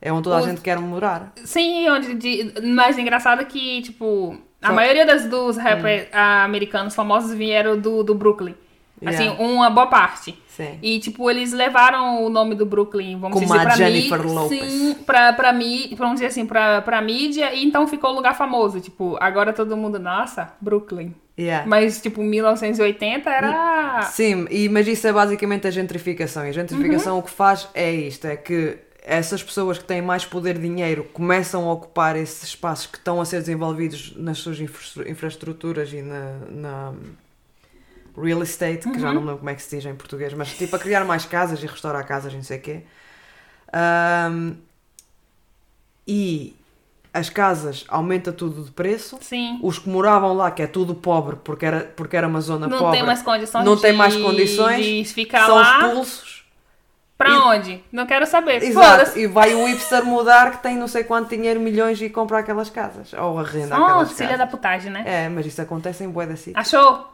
Speaker 2: É onde toda a gente quer morar.
Speaker 1: Sim, onde de, mais engraçado é que, tipo, a
Speaker 2: Só- Hum.
Speaker 1: maioria das, dos rappers ah, americanos famosos vieram do, do Brooklyn. Assim,
Speaker 2: Yeah.
Speaker 1: uma boa parte.
Speaker 2: Sim.
Speaker 1: E, tipo, eles levaram o nome do Brooklyn, vamos
Speaker 2: Como
Speaker 1: dizer, pra
Speaker 2: Jennifer
Speaker 1: mí-
Speaker 2: Lopez.
Speaker 1: Sim, pra, pra mim, vamos dizer assim, pra, pra mídia, e então ficou um lugar famoso. Tipo, agora todo mundo, nossa, Brooklyn.
Speaker 2: Yeah.
Speaker 1: Mas, tipo, 1980 era...
Speaker 2: Sim, e, mas isso é basicamente a gentrificação. E a gentrificação o que faz é isto: é que essas pessoas que têm mais poder de dinheiro começam a ocupar esses espaços que estão a ser desenvolvidos nas suas infra- infraestruturas e na, na real estate, que já não me lembro como é que se diz em português, mas tipo a criar mais casas e restaurar casas e não sei o quê. Ahm, e as casas aumenta tudo de preço.
Speaker 1: Sim.
Speaker 2: Os que moravam lá, que é tudo pobre, porque era, porque era uma zona
Speaker 1: Não
Speaker 2: pobre,
Speaker 1: tem mais condições
Speaker 2: não tem
Speaker 1: de-
Speaker 2: mais condições,
Speaker 1: de ficar
Speaker 2: são
Speaker 1: lá.
Speaker 2: expulsos.
Speaker 1: Pra
Speaker 2: E-
Speaker 1: onde? Não quero saber.
Speaker 2: Exato, e vai o hipster mudar que tem não sei quanto dinheiro, milhões e compra aquelas casas. Ou arrenda
Speaker 1: Nossa,
Speaker 2: aquelas
Speaker 1: filha
Speaker 2: casas.
Speaker 1: da putagem, né?
Speaker 2: É, mas isso acontece em bué da City.
Speaker 1: Achou?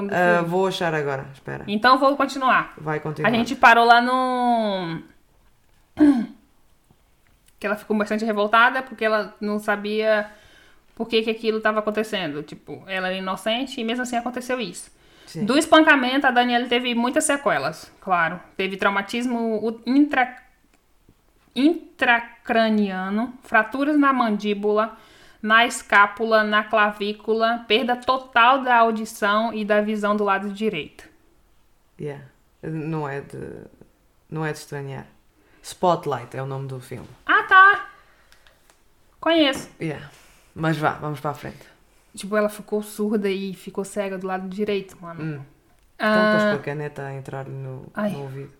Speaker 1: Filme.
Speaker 2: vou achar agora, espera.
Speaker 1: Então vou continuar.
Speaker 2: Vai continuar.
Speaker 1: A gente parou lá no. Que ela ficou bastante revoltada porque ela não sabia por que, que aquilo estava acontecendo. Tipo, ela era inocente e mesmo assim aconteceu isso.
Speaker 2: Sim.
Speaker 1: Do espancamento, a Daniela teve muitas sequelas, claro. Teve traumatismo intra... intracraniano, fraturas na mandíbula, na escápula, na clavícula, perda total da audição e da visão do lado direito.
Speaker 2: Yeah. Não é de. Não é de estranhar. Spotlight é o nome do filme.
Speaker 1: Ah, tá! Conheço.
Speaker 2: Yeah. Mas vá, vamos para a frente.
Speaker 1: Tipo, ela ficou surda e ficou cega do lado direito, mano.
Speaker 2: Hum. Então, depois
Speaker 1: Ah,
Speaker 2: com a caneta a entrar no, no ouvido.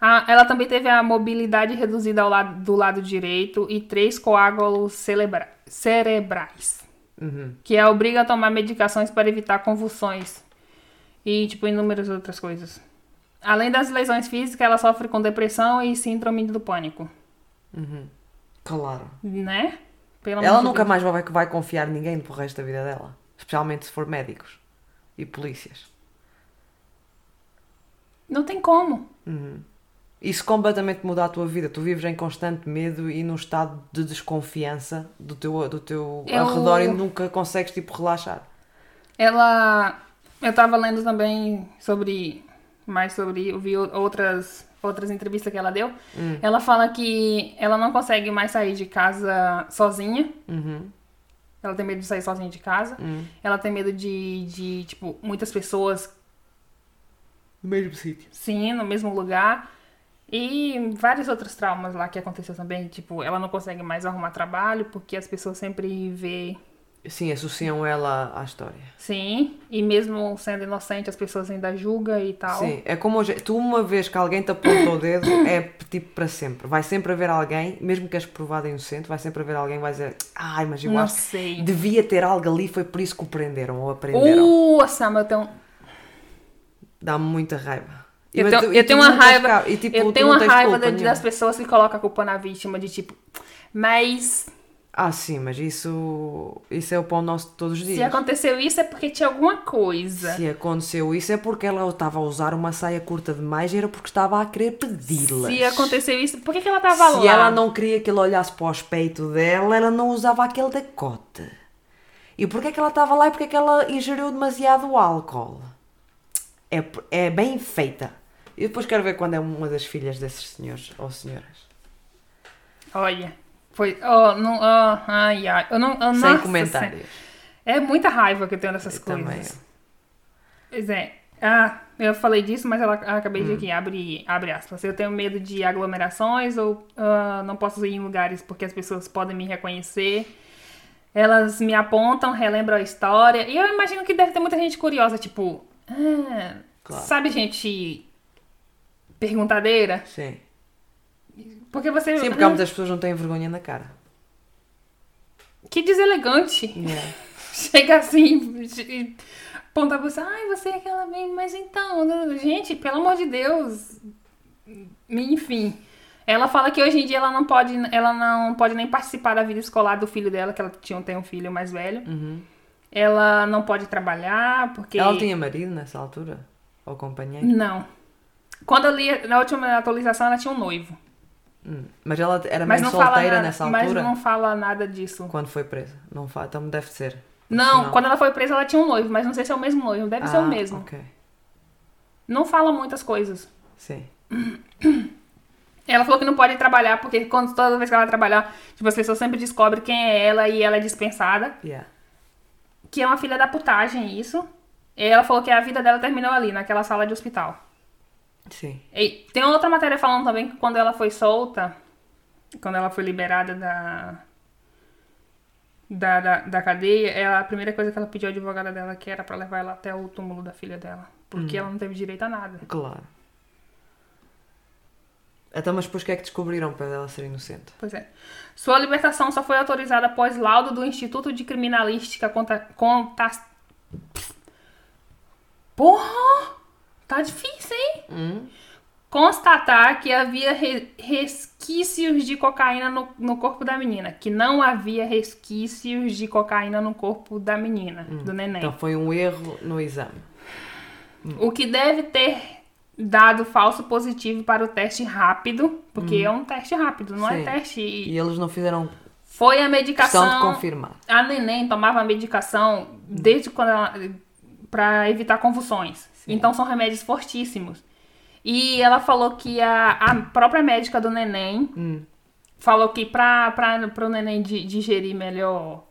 Speaker 1: ah, ela também teve a mobilidade reduzida ao lado, do lado direito e três coágulos celebra- cerebrais.
Speaker 2: Uhum.
Speaker 1: que a obriga a tomar medicações para evitar convulsões e, tipo, inúmeras outras coisas. Além das lesões físicas, ela sofre com depressão e síndrome do pânico,
Speaker 2: Uhum. Claro.
Speaker 1: né? Pelo
Speaker 2: Ela nunca
Speaker 1: Deus.
Speaker 2: mais vai, vai confiar em ninguém pro resto da vida dela. Especialmente se for médicos e polícias.
Speaker 1: Não tem como.
Speaker 2: Uhum. Isso completamente muda a tua vida. Tu vives em constante medo e num estado de desconfiança do teu, do teu
Speaker 1: Eu-
Speaker 2: arredor e nunca consegues tipo relaxar.
Speaker 1: Ela... Eu tava lendo também sobre... Mais sobre... Eu vi outras... Outras entrevistas que ela deu.
Speaker 2: Hum.
Speaker 1: Ela fala que ela não consegue mais sair de casa sozinha.
Speaker 2: Uhum.
Speaker 1: Ela tem medo de sair sozinha de casa.
Speaker 2: Uhum.
Speaker 1: Ela tem medo de, de tipo, muitas pessoas
Speaker 2: No mesmo sítio.
Speaker 1: Sim, no mesmo lugar. E vários outros traumas lá que aconteceu também. Tipo, ela não consegue mais arrumar trabalho porque as pessoas sempre vê.
Speaker 2: Sim, associam ela à história.
Speaker 1: Sim, e mesmo sendo inocente, as pessoas ainda julgam e tal.
Speaker 2: Sim, é como hoje. Tu, uma vez que alguém te apontou o dedo, é tipo para sempre. Vai sempre haver alguém, mesmo que és provado inocente, vai sempre haver alguém que vai dizer: Ai, mas eu
Speaker 1: Não
Speaker 2: acho
Speaker 1: sei.
Speaker 2: que devia ter algo ali, foi por isso que o prenderam ou aprenderam.
Speaker 1: Uh, Sam, eu tenho,
Speaker 2: Dá-me muita raiva.
Speaker 1: Eu tenho, eu tenho uma raiva.
Speaker 2: e, tipo,
Speaker 1: eu tenho uma raiva
Speaker 2: culpa
Speaker 1: de-
Speaker 2: nenhuma.
Speaker 1: das pessoas que colocam a culpa na vítima, de tipo. Mas
Speaker 2: Ah, sim, mas isso, isso é o pão nosso de todos os dias.
Speaker 1: se aconteceu isso é porque tinha alguma coisa.
Speaker 2: Se aconteceu isso é porque ela estava a usar uma saia curta demais e era porque estava a querer pedi-las.
Speaker 1: Se aconteceu isso, por que, que ela tava
Speaker 2: Se
Speaker 1: lá?
Speaker 2: ela não queria que ele olhasse para o espeito dela, ela não usava aquele decote. E porquê é que ela estava lá e porquê é que ela ingeriu demasiado álcool? É, é bem feita. E depois quero ver quando é uma das filhas desses senhores ou senhoras.
Speaker 1: Olha, foi. Oh, não, oh, ai, ai. Eu não, eu,
Speaker 2: Sem
Speaker 1: nossa,
Speaker 2: comentários.
Speaker 1: É muita raiva que eu tenho dessas
Speaker 2: Eu
Speaker 1: coisas.
Speaker 2: também.
Speaker 1: Pois é. Ah, eu falei disso, mas ela acabei de aqui, abre, abre aspas. Eu tenho medo de aglomerações ou ah, não posso ir em lugares porque as pessoas podem me reconhecer. Elas me apontam, relembram a história. E eu imagino que deve ter muita gente curiosa, tipo. ah,
Speaker 2: Claro.
Speaker 1: Sabe, gente perguntadeira?
Speaker 2: Sim.
Speaker 1: Porque você.
Speaker 2: Sim, porque muitas pessoas não têm vergonha na cara.
Speaker 1: Que deselegante.
Speaker 2: Yeah.
Speaker 1: Chega assim aponta pra você, ai, você é aquela bem, mas então, gente, pelo amor de Deus. Enfim. Ela fala que hoje em dia ela não pode, ela não pode nem participar da vida escolar do filho dela, que ela tinha, tem um filho mais velho.
Speaker 2: Uhum.
Speaker 1: Ela não pode trabalhar, porque.
Speaker 2: Ela tinha marido nessa altura? Ou companheiro?
Speaker 1: Não. Quando eu li, na última atualização, ela tinha um noivo.
Speaker 2: Hum. Mas ela era
Speaker 1: Mas
Speaker 2: meio
Speaker 1: fala
Speaker 2: solteira
Speaker 1: nada,
Speaker 2: nessa
Speaker 1: mas
Speaker 2: altura?
Speaker 1: não fala nada disso.
Speaker 2: Quando foi presa? Não fala, então deve ser.
Speaker 1: Não, quando ela foi presa, ela tinha um noivo, mas não sei se é o mesmo noivo. Deve ser o
Speaker 2: Ah,
Speaker 1: mesmo.
Speaker 2: Ok.
Speaker 1: Não fala muitas coisas.
Speaker 2: Sim.
Speaker 1: Ela falou que não pode trabalhar, porque quando, toda vez que ela trabalhar, tipo, as pessoas sempre descobrem quem é ela e ela é dispensada.
Speaker 2: Yeah.
Speaker 1: Que é uma filha da putagem, isso. E ela falou que a vida dela terminou ali, naquela sala de hospital.
Speaker 2: Sim.
Speaker 1: E tem outra matéria falando também que quando ela foi solta, quando ela foi liberada da. Da, da, da cadeia, ela, a primeira coisa que ela pediu à advogada dela que era pra levar ela até o túmulo da filha dela. Porque ela não teve direito a nada.
Speaker 2: Claro. Então, mas depois o que é que descobriram para ela ser inocente?
Speaker 1: Pois é. Sua libertação só foi autorizada após laudo do Instituto de Criminalística conta... conta... Porra! Tá difícil, hein?
Speaker 2: Hum?
Speaker 1: Constatar que havia re- resquícios de cocaína no, no corpo da menina. Que não havia resquícios de cocaína no corpo da menina, do neném.
Speaker 2: Então foi um erro no exame.
Speaker 1: O que deve ter dado falso positivo para o teste rápido, porque é um teste rápido, não é
Speaker 2: Sim.
Speaker 1: teste.
Speaker 2: E eles não fizeram
Speaker 1: Foi a medicação.
Speaker 2: confirmar.
Speaker 1: A neném tomava a medicação desde quando ela. pra evitar convulsões. Então são remédios fortíssimos. E ela falou que a, a própria médica do neném
Speaker 2: Hum.
Speaker 1: falou que pra, pra, pro neném di- digerir melhor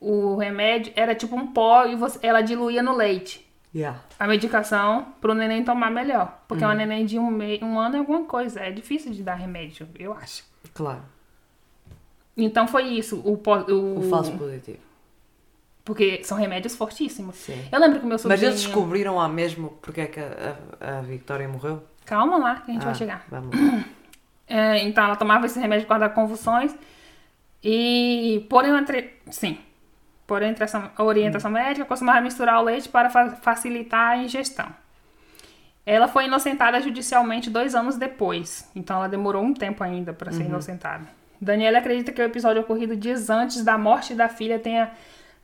Speaker 1: o remédio era tipo um pó e você, ela diluía no leite.
Speaker 2: Yeah.
Speaker 1: A medicação pro neném tomar melhor. Porque uma neném de um, mei, um ano é alguma coisa. É difícil de dar remédio, eu acho.
Speaker 2: Claro.
Speaker 1: Então foi isso. O, o,
Speaker 2: O falso positivo.
Speaker 1: Porque são remédios fortíssimos.
Speaker 2: Sim.
Speaker 1: Eu lembro que o meu
Speaker 2: Mas
Speaker 1: sobrinho...
Speaker 2: eles descobriram lá mesmo porque é que a, a, a Victoria morreu?
Speaker 1: Calma lá, que a gente
Speaker 2: Ah,
Speaker 1: vai chegar.
Speaker 2: Vamos lá.
Speaker 1: É, então ela tomava esse remédio causa das convulsões. E por entre... Sim. Por orientação, orientação médica, costumava misturar o leite para fa- facilitar a ingestão. Ela foi inocentada judicialmente dois anos depois. Então ela demorou um tempo ainda para ser inocentada. Daniela acredita que o episódio ocorrido dias antes da morte da filha tenha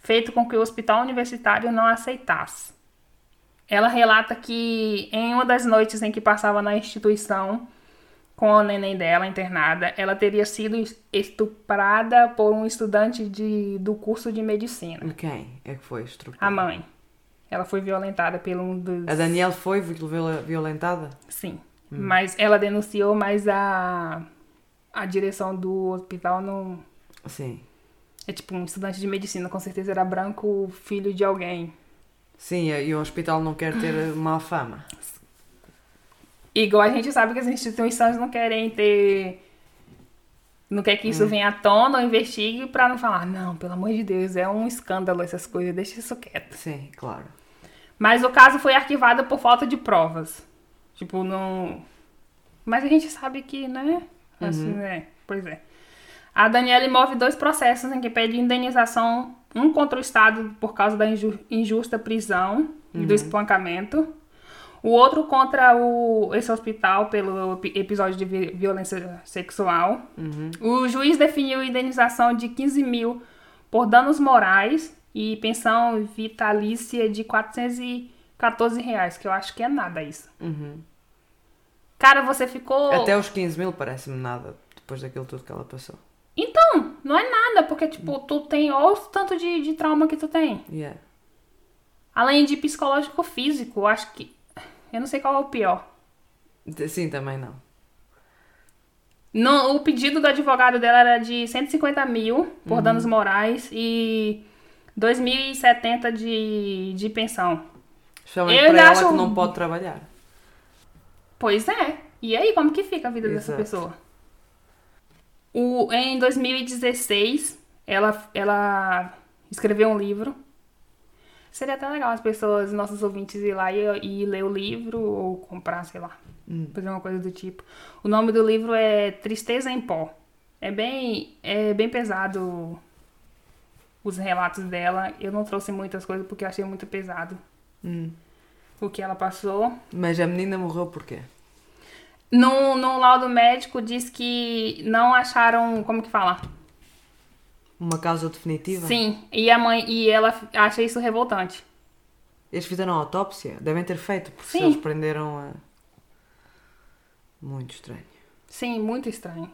Speaker 1: feito com que o hospital universitário não aceitasse. Ela relata que em uma das noites em que passava na instituição com a neném dela internada, ela teria sido estuprada por um estudante de, do curso de medicina.
Speaker 2: Quem é que foi estruturado?
Speaker 1: A mãe. Ela foi violentada pelo um dos.
Speaker 2: A Daniela foi viol- violentada?
Speaker 1: Sim. Mas ela denunciou, mas a, a direção do hospital não.
Speaker 2: Sim.
Speaker 1: É tipo um estudante de medicina, com certeza era branco, filho de alguém.
Speaker 2: Sim, e o hospital não quer ter má fama.
Speaker 1: Igual a gente sabe que as instituições não querem ter. Não quer que isso venha à tona ou investigue pra não falar, não, pelo amor de Deus, é um escândalo essas coisas, deixa isso quieto.
Speaker 2: Sim, claro.
Speaker 1: Mas o caso foi arquivado por falta de provas. Tipo, não. Mas a gente sabe que, né? Assim, né? Pois é. A Daniela move dois processos em que pede indenização, um contra o Estado por causa da inju- injusta prisão e do espancamento, o outro contra o, esse hospital pelo epi- episódio de vi- violência sexual. O juiz definiu indenização de 15 mil por danos morais e pensão vitalícia de 414 reais, que eu acho que é nada isso.
Speaker 2: Uhum.
Speaker 1: Cara, você ficou.
Speaker 2: Até os 15 mil parece-me nada, depois daquilo tudo que ela passou.
Speaker 1: Não é nada, porque, tipo, tu tem. Olha o tanto de, de trauma que tu tem.
Speaker 2: Yeah.
Speaker 1: Além de psicológico físico, acho que. Eu não sei qual é o pior.
Speaker 2: Sim, também não.
Speaker 1: No, o pedido do advogado dela era de 150 mil por danos morais e 2.070 de, de pensão.
Speaker 2: Especialmente
Speaker 1: Eu
Speaker 2: para ela
Speaker 1: acho-
Speaker 2: que não pode trabalhar.
Speaker 1: Pois é. E aí, como que fica a vida dessa
Speaker 2: Exato.
Speaker 1: pessoa? O, em 2016, ela, ela escreveu um livro. Seria até legal as pessoas, nossos ouvintes, ir lá e, e ler o livro ou comprar, sei lá. Fazer uma coisa do tipo. O nome do livro é Tristeza em Pó. É bem, é bem pesado os relatos dela. Eu não trouxe muitas coisas porque eu achei muito pesado
Speaker 2: Hum.
Speaker 1: o que ela passou.
Speaker 2: Mas a menina morreu por quê?
Speaker 1: No, no laudo médico diz que não acharam, como que fala?
Speaker 2: Uma causa definitiva?
Speaker 1: Sim, e a mãe e ela acha isso revoltante.
Speaker 2: Eles fizeram autópsia? Devem ter feito, porque
Speaker 1: Sim.
Speaker 2: eles prenderam a. Muito estranho.
Speaker 1: Sim, muito estranho.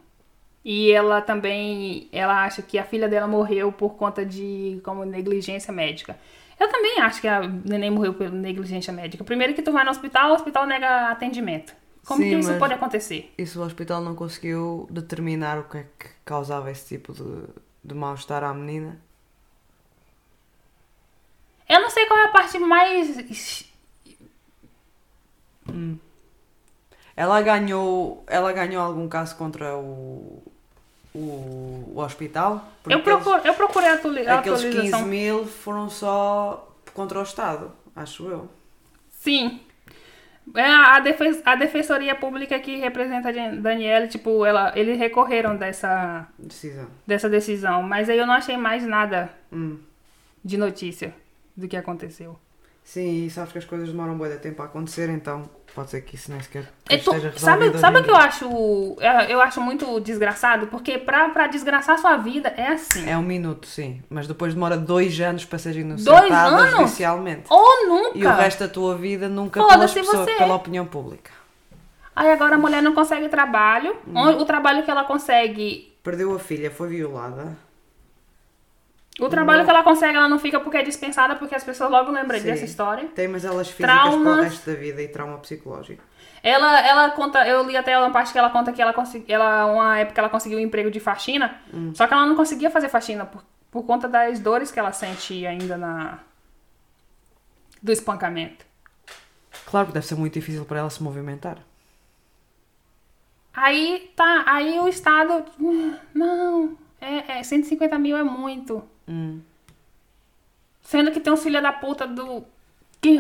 Speaker 1: E ela também, ela acha que a filha dela morreu por conta de como negligência médica. Eu também acho que a neném morreu por negligência médica. Primeiro que tu vai no hospital, o hospital nega atendimento. Como
Speaker 2: Sim,
Speaker 1: que isso pode acontecer?
Speaker 2: E se o hospital não conseguiu determinar o que é que causava esse tipo de, de mal-estar à menina?
Speaker 1: Eu não sei qual é a parte mais
Speaker 2: Ela ganhou, ela ganhou algum caso contra o, o, o hospital?
Speaker 1: Eu, procuro, eu procurei a atuli- a
Speaker 2: Aqueles, aqueles 15
Speaker 1: atualização.
Speaker 2: mil foram só contra o Estado, acho eu.
Speaker 1: Sim. É a, defes- a defensoria pública que representa a Dan- Daniela, tipo, ela, eles recorreram dessa,
Speaker 2: Decisão.
Speaker 1: dessa decisão, mas aí eu não achei mais nada
Speaker 2: Hum.
Speaker 1: de notícia do que aconteceu.
Speaker 2: Sim, e sabes que as coisas demoram bem de tempo a acontecer, então pode ser que isso nem sequer
Speaker 1: É tu-
Speaker 2: esteja
Speaker 1: sabe sabe o que eu acho? é, Eu acho muito desgraçado, porque pra, pra desgraçar sua vida é assim.
Speaker 2: É um minuto, sim. Mas depois demora dois anos para ser inocentada
Speaker 1: anos?
Speaker 2: judicialmente.
Speaker 1: Ou nunca!
Speaker 2: E o resto da tua vida nunca pelas pessoas,
Speaker 1: você.
Speaker 2: pela opinião pública.
Speaker 1: Aí agora a mulher não consegue trabalho.
Speaker 2: Hum.
Speaker 1: O trabalho que ela consegue
Speaker 2: Perdeu a filha, foi violada.
Speaker 1: O trabalho que ela consegue, ela não fica porque é dispensada, porque as pessoas logo lembram
Speaker 2: Sim.
Speaker 1: dessa história.
Speaker 2: Tem mas elas físicas para o
Speaker 1: Traumas.
Speaker 2: resto da vida e trauma psicológico.
Speaker 1: Ela, ela conta, eu li até uma parte que ela conta que ela conseguiu, ela, uma época ela conseguiu um emprego de faxina, só que ela não conseguia fazer faxina por, por conta das dores que ela sente ainda na do espancamento.
Speaker 2: Claro que deve ser muito difícil para ela se movimentar.
Speaker 1: Aí tá, aí o Estado, "Hum, não, é, é 150 mil é muito.
Speaker 2: Hum.
Speaker 1: Sendo que tem uns filha da puta do que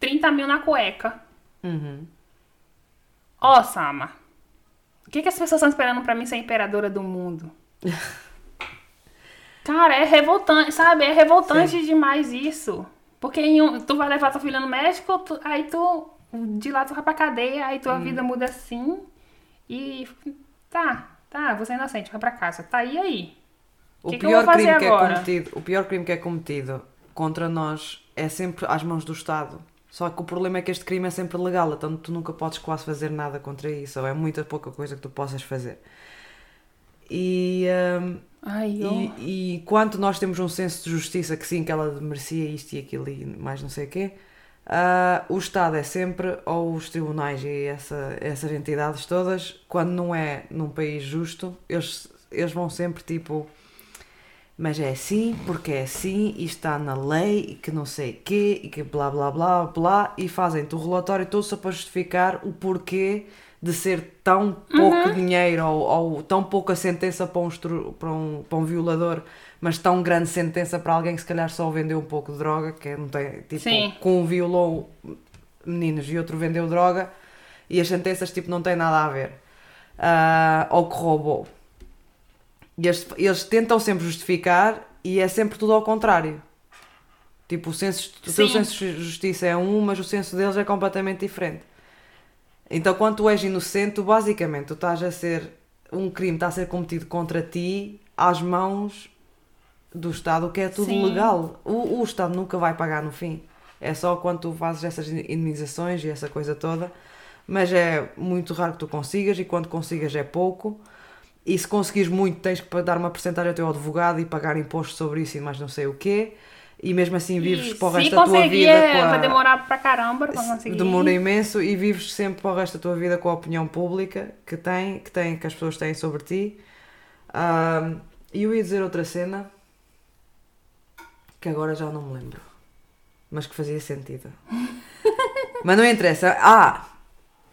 Speaker 1: 30 mil na cueca.
Speaker 2: Uhum.
Speaker 1: Ó, Sama. O que, que as pessoas estão esperando pra mim ser imperadora do mundo? Cara, é revoltante, sabe? É revoltante demais isso. Porque um- tu vai levar tua filha no médico, tu- aí tu. De lá tu vai pra cadeia, aí
Speaker 2: Hum.
Speaker 1: tua vida muda assim. E. Tá, tá, você é inocente, vai pra casa. Tá, e aí?
Speaker 2: O
Speaker 1: Que
Speaker 2: pior crime que é
Speaker 1: agora?
Speaker 2: cometido, o pior crime que é cometido contra nós é sempre às mãos do Estado. Só que o problema é que este crime é sempre legal, então tu nunca podes quase fazer nada contra isso, ou é muita pouca coisa que tu possas fazer. E, hum,
Speaker 1: Ai, eu...
Speaker 2: e, e quanto nós temos um senso de justiça que sim, que ela merecia isto e aquilo e mais não sei o quê, ah, o Estado é sempre, ou os tribunais e essa, essas entidades todas, quando não é num país justo, eles, eles vão sempre tipo. Mas é assim, porque é assim, e está na lei, e que não sei quê, e que blá blá blá blá, e fazem-te o relatório todo só para justificar o porquê de ser tão pouco dinheiro ou, ou tão pouca sentença para um, para, um, para um violador, mas tão grande sentença para alguém que se calhar só vendeu um pouco de droga, que não tem, tipo,
Speaker 1: Sim.
Speaker 2: com um violou meninos e outro vendeu droga, e as sentenças tipo não têm nada a ver. Ah, ou que roubou. E eles, eles tentam sempre justificar e é sempre tudo ao contrário. Tipo, o, senso, o teu senso de justiça é um, mas o senso deles é completamente diferente. Então, quando tu és inocente, tu, basicamente, tu estás a ser. Um crime está a ser cometido contra ti às mãos do Estado, que é tudo
Speaker 1: Sim.
Speaker 2: legal. O, o Estado nunca vai pagar no fim. É só quando tu fazes essas indenizações e essa coisa toda. Mas é muito raro que tu consigas e quando consigas é pouco. E se conseguires muito, tens que dar uma porcentagem ao teu advogado e pagar impostos sobre isso e mais não sei o quê. E mesmo assim vives
Speaker 1: E
Speaker 2: para o resto da tua vida.
Speaker 1: é,
Speaker 2: a-
Speaker 1: vai demorar pra caramba pra conseguir.
Speaker 2: Demora imenso e vives sempre para o resto da tua vida com a opinião pública que tem, que tem, que as pessoas têm sobre ti. Ahm, E eu ia dizer outra cena que agora já não me lembro, mas que fazia sentido. Mas não interessa. Ah,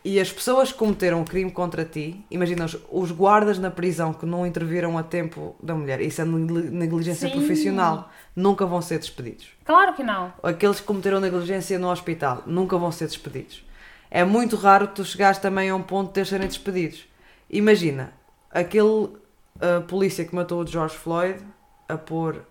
Speaker 2: e as pessoas que cometeram o crime contra ti, imagina os, os guardas na prisão que não interviram a tempo da mulher, isso é negli- negligência
Speaker 1: Sim.
Speaker 2: profissional, nunca vão ser despedidos.
Speaker 1: Claro que não.
Speaker 2: Aqueles que cometeram negligência no hospital nunca vão ser despedidos. É muito raro tu chegares também a um ponto de ter serem despedidos. Imagina, aquele ah, polícia que matou o George Floyd a pôr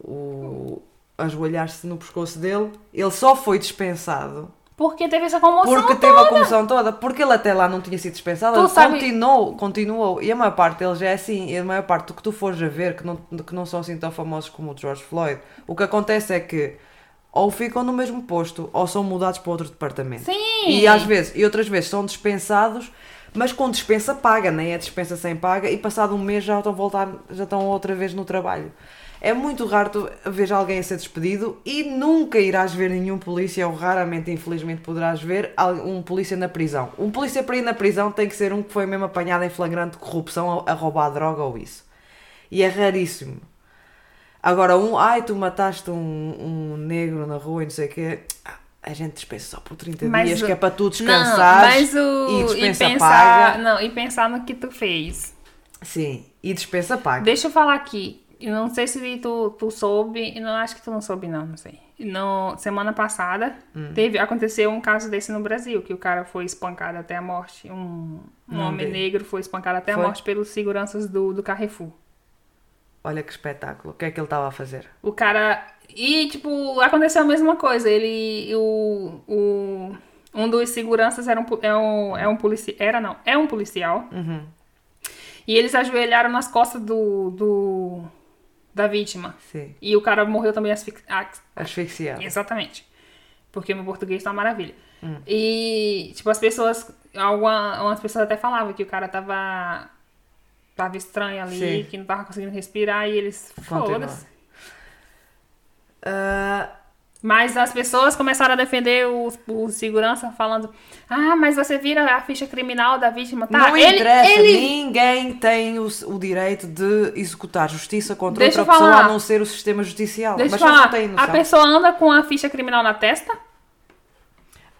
Speaker 2: o. a ajoelhar-se no pescoço dele, ele só foi dispensado
Speaker 1: Porque teve essa comoção
Speaker 2: porque teve a comissão toda, porque ele até lá não tinha sido dispensado, ele
Speaker 1: sabe-
Speaker 2: continuou, continuou. E a maior parte deles é assim, e a maior parte do que tu fores a ver, que não, que não são assim tão famosos como o George Floyd, o que acontece é que ou ficam no mesmo posto, ou são mudados para outro departamento.
Speaker 1: Sim.
Speaker 2: E às vezes, e outras vezes são dispensados, mas com dispensa paga, nem é dispensa sem paga, e passado um mês já estão, voltar, já estão outra vez no trabalho. É muito raro tu ver alguém a ser despedido e nunca irás ver nenhum polícia, ou raramente, infelizmente, poderás ver um polícia na prisão. Um polícia para ir na prisão tem que ser um que foi mesmo apanhado em flagrante corrupção a, roubar droga ou isso. E é raríssimo. Agora, um, ai, tu mataste um, um negro na rua e não sei o quê. A gente dispensa só por 30
Speaker 1: Mas
Speaker 2: dias,
Speaker 1: o-
Speaker 2: que é para tu
Speaker 1: o...
Speaker 2: e
Speaker 1: e
Speaker 2: dispensa
Speaker 1: pensar,
Speaker 2: paga.
Speaker 1: não, e pensar no que tu fez.
Speaker 2: Sim, e dispensa paga.
Speaker 1: Deixa eu falar aqui. Eu não sei se tu, tu soube, eu não acho que tu não soube, não, não sei. No, semana passada,
Speaker 2: Hum.
Speaker 1: teve, aconteceu um caso desse no Brasil, que o cara foi espancado até a morte. Um, um homem negro foi espancado até
Speaker 2: Foi?
Speaker 1: a morte pelos seguranças do, do Carrefour.
Speaker 2: Olha que espetáculo. O que é que ele estava a fazer?
Speaker 1: O cara. E, tipo, aconteceu a mesma coisa. Ele. O. o um dos seguranças era um, é um, é um policial. Era não, é um policial.
Speaker 2: Uhum.
Speaker 1: E eles ajoelharam nas costas do. do da vítima.
Speaker 2: Sim.
Speaker 1: E o cara morreu também asfixiado.
Speaker 2: Asfixiado.
Speaker 1: Exatamente. Porque meu português tá uma maravilha. E, tipo, as pessoas. Alguma, algumas pessoas até falavam que o cara tava. Tava estranho ali,
Speaker 2: Sim.
Speaker 1: que não tava conseguindo respirar, e eles. Foda-se.
Speaker 2: Ah,
Speaker 1: Mas as pessoas começaram a defender o, o segurança falando: Ah, mas você vira a ficha criminal da vítima. Tá,
Speaker 2: não
Speaker 1: ele,
Speaker 2: interessa,
Speaker 1: ele
Speaker 2: ninguém tem o, o direito de executar justiça contra
Speaker 1: Deixa
Speaker 2: outra pessoa
Speaker 1: falar.
Speaker 2: a não ser o sistema judicial.
Speaker 1: Deixa
Speaker 2: Mas
Speaker 1: falar,
Speaker 2: não têm
Speaker 1: a
Speaker 2: noção.
Speaker 1: pessoa anda com a ficha criminal na testa?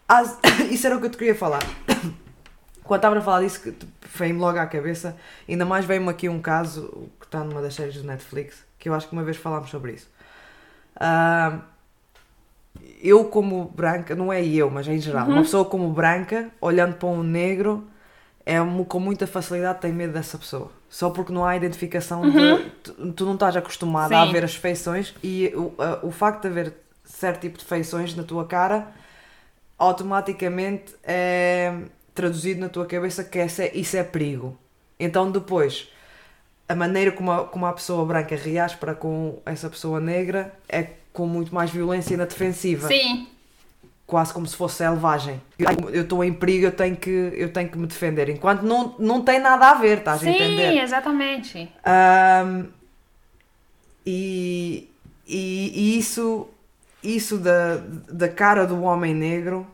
Speaker 2: As- Isso era o que eu te queria falar. Quando estava a falar disso, veio-me logo à cabeça, ainda mais veio-me aqui um caso que está numa das séries do Netflix, que eu acho que uma vez falámos sobre isso. Ah, eu, como branca, não é eu, mas em geral, uma pessoa como branca, olhando para um negro, é com muita facilidade tem medo dessa pessoa. Só porque não há identificação de. Tu, tu não estás acostumada a
Speaker 1: Sim.
Speaker 2: ver as feições e o, a- o facto de haver certo tipo de feições na tua cara automaticamente é traduzido na tua cabeça que essa é- isso é perigo. Então depois, a maneira como a, como a pessoa branca reage para com essa pessoa negra é com muito mais violência na defensiva.
Speaker 1: Sim.
Speaker 2: Quase como se fosse selvagem. Eu estou em perigo, eu tenho, que, eu tenho que me defender. Enquanto não, não tem nada a ver, estás a
Speaker 1: Sim,
Speaker 2: entender?
Speaker 1: exatamente.
Speaker 2: Ahm, e, e, e isso, isso da, da cara do homem negro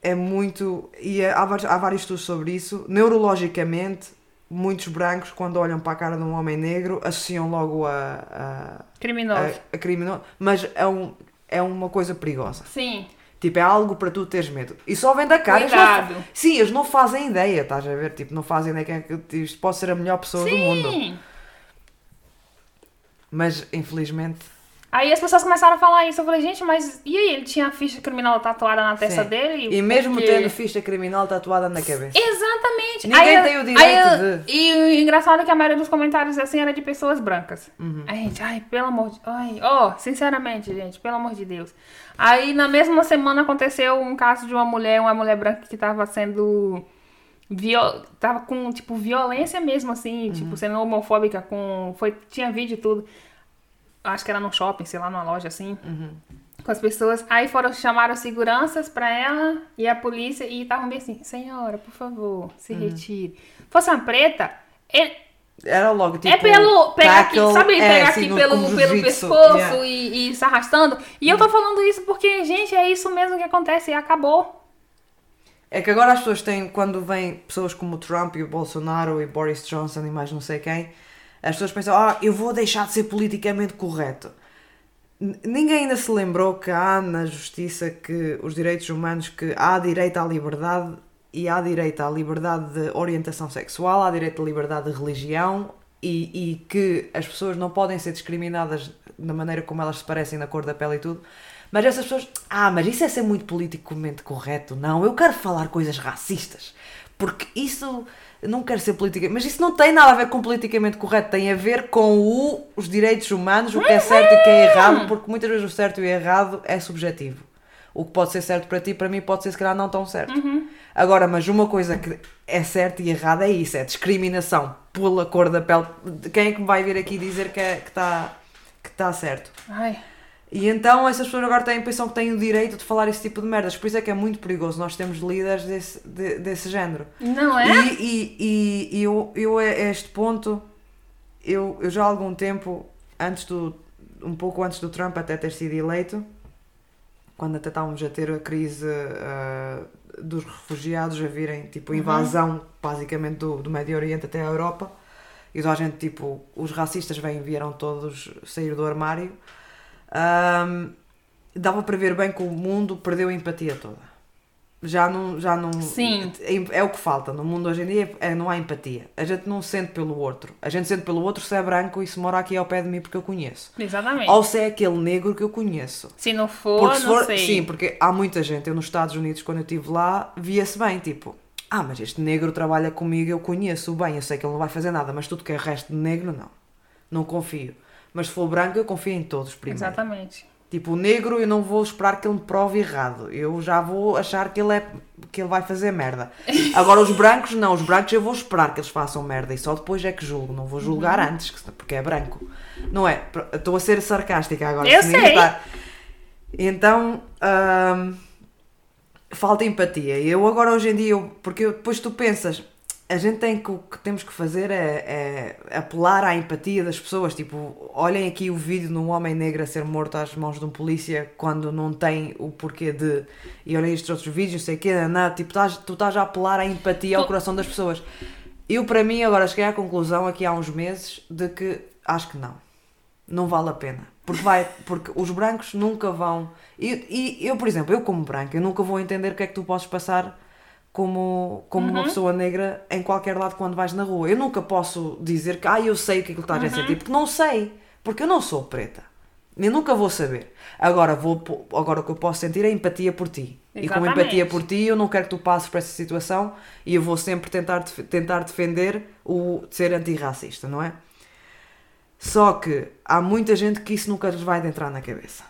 Speaker 2: é muito. E há, há vários estudos sobre isso. Neurologicamente, muitos brancos, quando olham para a cara de um homem negro, associam logo a, a,
Speaker 1: Criminoso.
Speaker 2: a, a criminoso. Mas é, um, é uma coisa perigosa.
Speaker 1: Sim.
Speaker 2: Tipo, é algo para tu teres medo. E só vem da cara. eles não
Speaker 1: Cuidado.
Speaker 2: Sim, eles não fazem ideia, estás a ver? Tipo, não fazem ideia que é que isto pode ser a melhor pessoa do mundo.
Speaker 1: Sim.
Speaker 2: Mas, infelizmente,
Speaker 1: Aí as pessoas começaram a falar isso. Eu falei, gente, mas e aí? Ele tinha a ficha criminal tatuada na testa
Speaker 2: Sim.
Speaker 1: dele?
Speaker 2: E mesmo
Speaker 1: Porque-
Speaker 2: tendo ficha criminal tatuada na cabeça.
Speaker 1: Exatamente.
Speaker 2: Ninguém
Speaker 1: Aí,
Speaker 2: tem o direito
Speaker 1: aí,
Speaker 2: de-
Speaker 1: E o engraçado é que a maioria dos comentários assim era de pessoas brancas.
Speaker 2: Uhum.
Speaker 1: Aí, gente, ai, pelo amor de... Ai, ó, sinceramente, gente, pelo amor de Deus. Aí, na mesma semana, aconteceu um caso de uma mulher, uma mulher branca que tava sendo... Viol... Tava com, tipo, violência mesmo, assim,
Speaker 2: Uhum.
Speaker 1: tipo, sendo homofóbica com... Foi... Tinha vídeo e tudo. Acho que era no shopping, sei lá, numa loja, assim.
Speaker 2: Uhum.
Speaker 1: Com as pessoas. Aí foram chamar os seguranças pra ela e a polícia e estavam bem assim, senhora, por favor, se
Speaker 2: Uhum.
Speaker 1: retire. Fosse uma preta, ele,
Speaker 2: Era logo tipo.
Speaker 1: é pelo. Pegar
Speaker 2: tackle,
Speaker 1: aqui, sabe,
Speaker 2: é,
Speaker 1: pegar
Speaker 2: assim,
Speaker 1: aqui
Speaker 2: no-
Speaker 1: pelo, pelo pescoço
Speaker 2: yeah.
Speaker 1: e, e se arrastando. E eu tô falando isso porque, gente, é isso mesmo que acontece e acabou.
Speaker 2: É que agora as pessoas têm, quando vêm pessoas como o Trump e o Bolsonaro e Boris Johnson e mais não sei quem, as pessoas pensam, ah, eu vou deixar de ser politicamente correto. ninguém ainda se lembrou que há na justiça que os direitos humanos que há direito à liberdade e há direito à liberdade de orientação sexual, há direito à liberdade de religião e, e que as pessoas não podem ser discriminadas da maneira como elas se parecem na cor da pele e tudo. Mas essas pessoas, ah, mas isso é ser muito politicamente correto. Não, eu quero falar coisas racistas. Porque isso não quero ser política, mas isso não tem nada a ver com politicamente correto, tem a ver com o, os direitos humanos, o que é certo e o que é errado, porque muitas vezes o certo e o errado é subjetivo. O que pode ser certo para ti, para mim, pode ser se calhar não tão certo.
Speaker 1: Uhum.
Speaker 2: Agora, mas uma coisa que é certa e errada é isso: é discriminação pela cor da pele. Quem é que me vai vir aqui dizer que é, está que tá certo?
Speaker 1: Ai.
Speaker 2: E então essas pessoas agora têm a impressão que têm o direito de falar esse tipo de merdas. Por isso é que é muito perigoso nós temos líderes desse, de, desse género.
Speaker 1: Não é?
Speaker 2: E, e, e, e eu, eu a este ponto, eu, eu já há algum tempo, antes do, um pouco antes do Trump até ter sido eleito, quando até estávamos a ter a crise uh, dos refugiados a virem, tipo, invasão uhum. basicamente do, do Médio Oriente até a Europa, e toda a gente, tipo, os racistas vêm, vieram todos sair do armário um, dava para ver bem que o mundo perdeu a empatia toda. Já não, já não.
Speaker 1: Sim.
Speaker 2: É, é o que falta. No mundo hoje em dia é, não há empatia. A gente não sente pelo outro. A gente sente pelo outro se é branco e se mora aqui ao pé de mim porque eu conheço.
Speaker 1: Exatamente.
Speaker 2: Ou se é aquele negro que eu conheço.
Speaker 1: Se não for,
Speaker 2: porque
Speaker 1: se não
Speaker 2: for,
Speaker 1: sei.
Speaker 2: Sim, porque há muita gente. Eu nos Estados Unidos, quando eu estive lá, via-se bem, tipo. Ah, mas este negro trabalha comigo, eu conheço bem, eu sei que ele não vai fazer nada, mas tudo que é resto de negro, não. Não confio. Mas se for branco, eu confio em todos primeiro.
Speaker 1: Exatamente.
Speaker 2: Tipo, o negro eu não vou esperar que ele me prove errado. Eu já vou achar que ele, é, que ele vai fazer merda. Agora os brancos não, os brancos eu vou esperar que eles façam merda e só depois é que julgo. Não vou julgar
Speaker 1: Uhum.
Speaker 2: antes, porque é branco. Não é? Estou a ser sarcástica agora.
Speaker 1: Eu sei.
Speaker 2: está- Então, hum, falta empatia. Eu agora hoje em dia, eu- porque eu- depois tu pensas, a gente tem que, o que temos que fazer é, é apelar à empatia das pessoas. Tipo, olhem aqui o vídeo de um homem negro a ser morto às mãos de um polícia quando não tem o porquê de. E olhem estes outros vídeos, não sei o quê, nada. Tipo, estás, tu estás a apelar à empatia ao coração das pessoas. Eu, para mim, agora cheguei à conclusão aqui há uns meses de que acho que não. Não vale a pena. Porque, vai, porque os brancos nunca vão. E, e eu, por exemplo, eu como branco, eu nunca vou entender o que é que tu podes passar como, como uma pessoa negra em qualquer lado quando vais na rua. Eu nunca posso dizer que ah, eu sei o que é que estás a sentir, porque não sei. Porque eu não sou preta. Eu nunca vou saber. Agora, vou, agora o que eu posso sentir é empatia por ti. E com
Speaker 1: Exatamente.
Speaker 2: empatia por ti, eu não quero que tu passes por essa situação e eu vou sempre tentar, tentar defender o de ser antirracista, não é? Só que há muita gente que isso nunca lhes vai entrar na cabeça.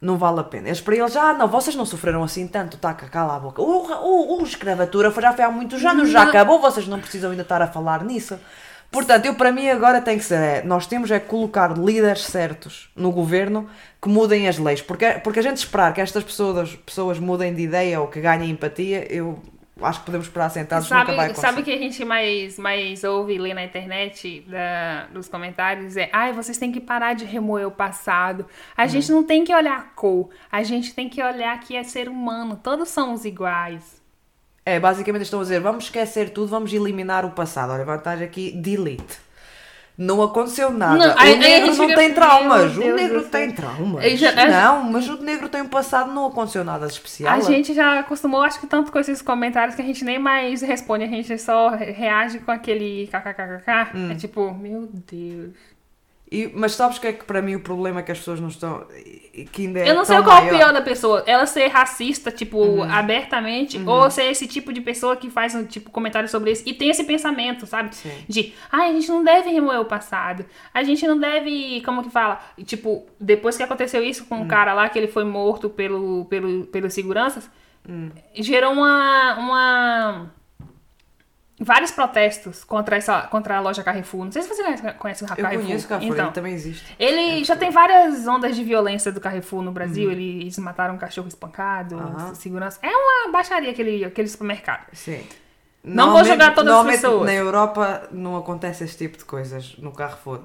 Speaker 2: Não vale a pena. Eles para eles, ah, não, vocês não sofreram assim tanto, tá, cala a boca. O, o, o escravatura foi- já foi há muitos anos, já acabou, vocês não precisam ainda estar a falar nisso. Portanto, eu para mim agora tem que ser, é, nós temos é colocar líderes certos no governo que mudem as leis. Porque, porque a gente esperar que estas pessoas, pessoas mudem de ideia ou que ganhem empatia, eu acho que podemos esperar sentados nunca vai
Speaker 1: Sabe,
Speaker 2: acontecer.
Speaker 1: sabe o que a gente mais, mais ouve e lê na internet, da, dos comentários? É, ai, vocês têm que parar de remoer o passado. A
Speaker 2: Hum.
Speaker 1: gente não tem que olhar a cor, a gente tem que olhar que é ser humano, todos somos iguais.
Speaker 2: É, basicamente estão a dizer, vamos esquecer tudo, vamos eliminar o passado. Olha, a vantagem aqui, delete. Não aconteceu nada.
Speaker 1: Não,
Speaker 2: o negro não tem traumas.
Speaker 1: meu
Speaker 2: O negro tem traumas. Não, mas o negro tem um passado, não aconteceu nada de especial.
Speaker 1: A gente já acostumou, acho que tanto com esses comentários que a gente nem mais responde, a gente só reage com aquele kkkk.
Speaker 2: Hum.
Speaker 1: É tipo, meu Deus.
Speaker 2: E- mas sabes que é que para mim o problema é que as pessoas não estão. e Que ainda é
Speaker 1: Eu não sei qual é o pior da pessoa. Ela ser racista, tipo,
Speaker 2: Uhum.
Speaker 1: abertamente, ou ser esse tipo de pessoa que faz um tipo comentário sobre isso e tem esse pensamento, sabe?
Speaker 2: Sim.
Speaker 1: De, ai, a gente não deve remover o passado. A gente não deve, como que fala? Tipo, depois que aconteceu isso com o
Speaker 2: Hum.
Speaker 1: cara lá, que ele foi morto pelo, pelo, pelos seguranças,
Speaker 2: Hum.
Speaker 1: gerou uma, uma. Vários protestos contra, essa, contra a loja Carrefour. Não sei se você conhece- o
Speaker 2: Eu
Speaker 1: Carrefour.
Speaker 2: conheço o Carrefour,
Speaker 1: Então,
Speaker 2: ele também existe.
Speaker 1: ele já tem várias ondas de violência do Carrefour no Brasil. Eles mataram um cachorro espancado,
Speaker 2: Uhum. Aham.
Speaker 1: segurança. É uma baixaria aquele, aquele supermercado.
Speaker 2: Sim.
Speaker 1: Não vou jogar todas as pessoas.
Speaker 2: Na Europa não acontece esse tipo de coisas no Carrefour.